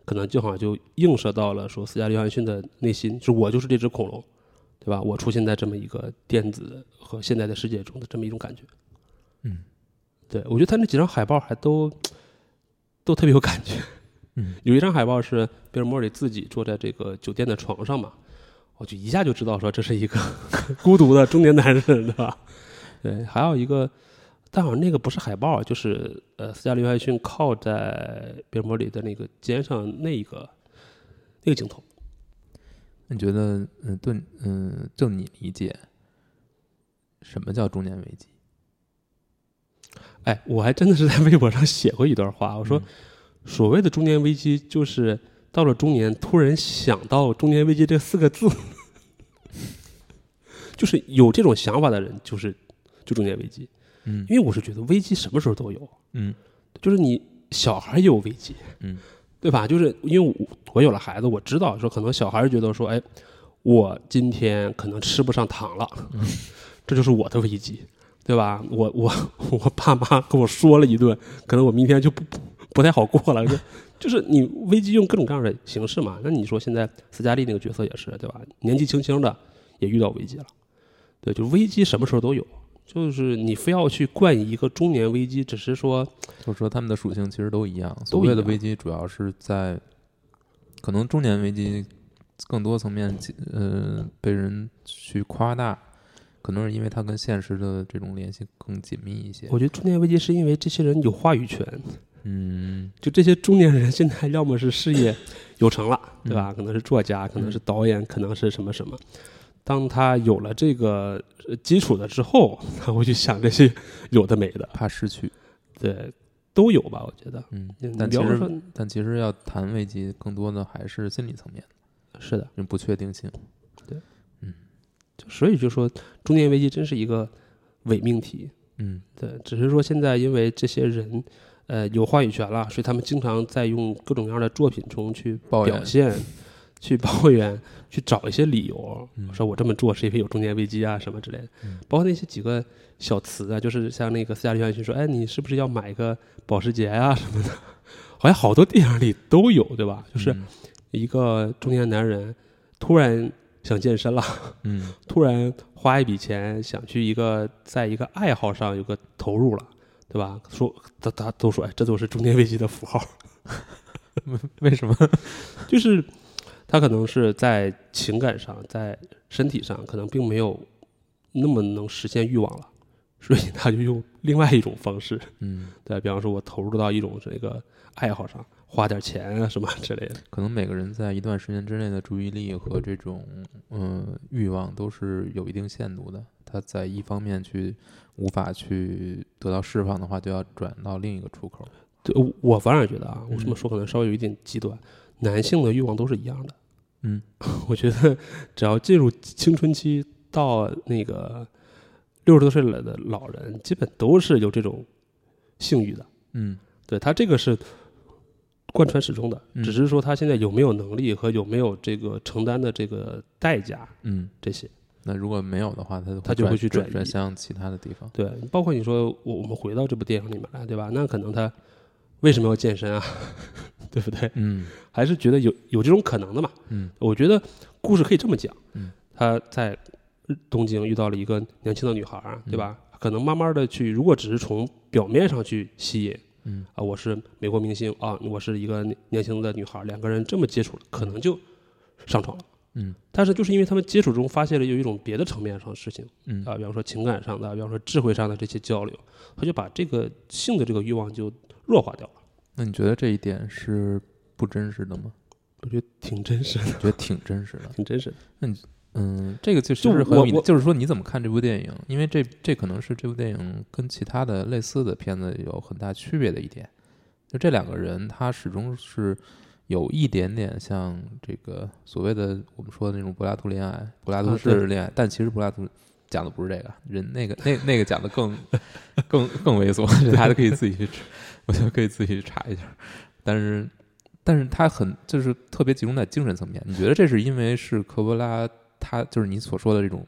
可能就好像就映射到了说斯嘉丽·约翰逊的内心，就是我就是这只恐龙，对吧？我出现在这么一个电子和现代的世界中的这么一种感觉。嗯，对我觉得他那几张海报还都都特别有感觉。嗯，有一张海报是比尔·莫里自己坐在这个酒店的床上嘛，我就一下就知道说这是一个 孤独的中年男人，对吧？对，还有一个，但好像那个不是海报，就是呃，斯嘉丽·约翰逊靠在比尔·莫里的那个肩上那一个那个镜头。你觉得，嗯，对，嗯，就你理解，什么叫中年危机？哎，我还真的是在微博上写过一段话，我说嗯所谓的中年危机，就是到了中年突然想到“中年危机”这四个字，就是有这种想法的人，就是就中年危机。嗯因为我是觉得危机什么时候都有，嗯就是你小孩也有危机，嗯对吧？就是因为我我有了孩子，我知道说可能小孩觉得说，哎，我今天可能吃不上糖了，这就是我的危机，对吧？我我我爸妈跟我说了一顿，可能我明天就不不不太好过了。就 就是你危机用各种各样的形式嘛。那你说现在斯嘉丽那个角色也是，对吧？年纪轻轻的也遇到危机了，对，就危机什么时候都有。就是你非要去冠以一个中年危机，只是说就是说他们的属性其实都一样。所谓的危机，主要是在可能中年危机更多层面，呃，被人去夸大，可能是因为它跟现实的这种联系更紧密一些。我觉得中年危机是因为这些人有话语权，嗯就这些中年人现在要么是事业有成了，对吧？可能是作家，可能是导演，可能是什么什么。当他有了这个呃基础的之后，他会去想这些有的没的，怕失去。对，都有吧？我觉得，嗯，但其实但其实要谈危机，更多的还是心理层面的是的，不确定性。对，嗯所以就说中年危机真是一个伪命题。嗯对，只是说现在因为这些人，呃，有话语权了，所以他们经常在用各种各样的作品中去表现、去抱怨、去找一些理由，嗯说我这么做是因为有中年危机啊什么之类的。嗯包括那些几个小词啊，就是像那个斯嘉丽·约翰逊说：“哎，你是不是要买个保时捷啊什么的？”好像好多电影里都有，对吧？就是嗯一个中年男人突然想健身了。嗯 突然花一笔钱想去一个在一个爱好上有个投入了，对吧？说大大家都说，哎，这都是中年危机的符号，为什么？就是他可能是在情感上、在身体上，可能并没有那么能实现欲望了，所以他就用另外一种方式，嗯，对，比方说我投入到一种这个爱好上，花点钱啊什么之类的，可能每个人在一段时间之内的注意力和这种嗯、呃欲望都是有一定限度的。他在一方面去无法去得到释放的话，就要转到另一个出口。对我反而觉得啊，我这么嗯说可能稍微有一点极端，男性的欲望都是一样的。嗯 我觉得只要进入青春期到那个六十多岁了的老人，基本都是有这种性欲的。嗯对他这个是贯穿始终的，嗯只是说他现在有没有能力和有没有这个承担的这个代价嗯，这些。那如果没有的话，他他就会去转转向其他的地方。对，包括你说我我们回到这部电影里面来，对吧？那可能他为什么要健身啊？对不对？嗯还是觉得有有这种可能的嘛？嗯我觉得故事可以这么讲，嗯，他在东京遇到了一个年轻的女孩儿，对吧？可能慢慢的去，如果只是从表面上去吸引嗯啊，我是美国明星啊，我是一个年年轻的女孩儿，两个人这么接触了，可能就上床了。嗯但是就是因为他们接触中发现了有一种别的层面上的事情嗯啊，比方说情感上的，比方说智慧上的这些交流，他就把这个性的这个欲望就弱化掉了。那你觉得这一点是不真实的吗？我觉得挺真实的，觉得挺真实的。挺真实的。那你嗯，这个就是就实很有意思，我我就是说你怎么看这部电影？因为这这可能是这部电影跟其他的类似的片子有很大区别的一点。就这两个人，他始终是有一点点像这个所谓的我们说的那种柏拉图恋爱、柏拉图式恋爱，但其实柏拉图讲的不是这个，人那个那那个讲的更更更猥琐，大家可以自己去，我觉得可以自己去查一下。但是，但是他很就是特别集中在精神层面。你觉得这是因为是科波拉他就是你所说的这种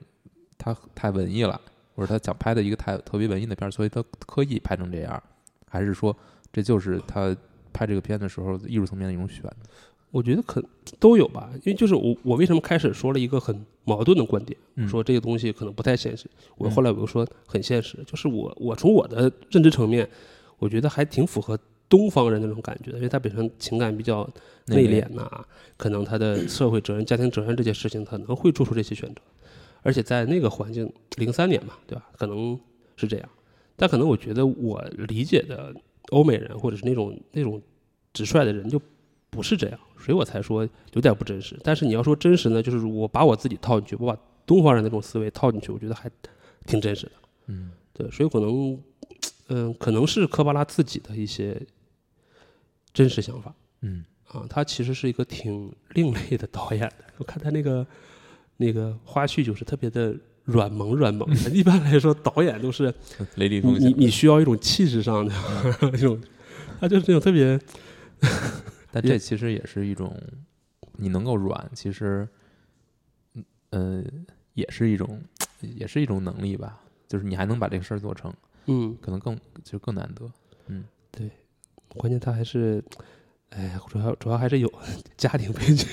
他太文艺了，或者他想拍的一个太特别文艺的片儿，所以他刻意拍成这样，还是说这就是他拍这个片的时候艺术层面的一种选择？我觉得可都有吧，因为就是我我为什么开始说了一个很矛盾的观点，嗯。说这个东西可能不太现实，我嗯后来我又说很现实，就是我我从我的认知层面，我觉得还挺符合东方人那种感觉的，因为他本身情感比较内敛呐、可能他的社会责任、家庭责任这些事情，可能会做出这些选择，而且在那个环境，零三年嘛，对吧？可能是这样，但可能我觉得我理解的欧美人或者是那种那种直率的人就不是这样，所以我才说有点不真实。但是你要说真实呢，就是我把我自己套进去，我把东方人那种思维套进去，我觉得还挺真实的。嗯对，所以可能，嗯、可能是科巴拉自己的一些真实想法嗯啊。他其实是一个挺另类的导演的。我看他那个那个花絮，就是特别的软萌软萌的。一般来说，导演都是 雷厉你风行，你你需要一种气质上的一种，他就是那种特别但这其实也是一种你能够软，其实嗯呃也是一种 也是一种能力吧，就是你还能把这个事儿做成，嗯，可能更就更难得。嗯，对关键他还是，哎呀，主要主要还是有 家庭背景。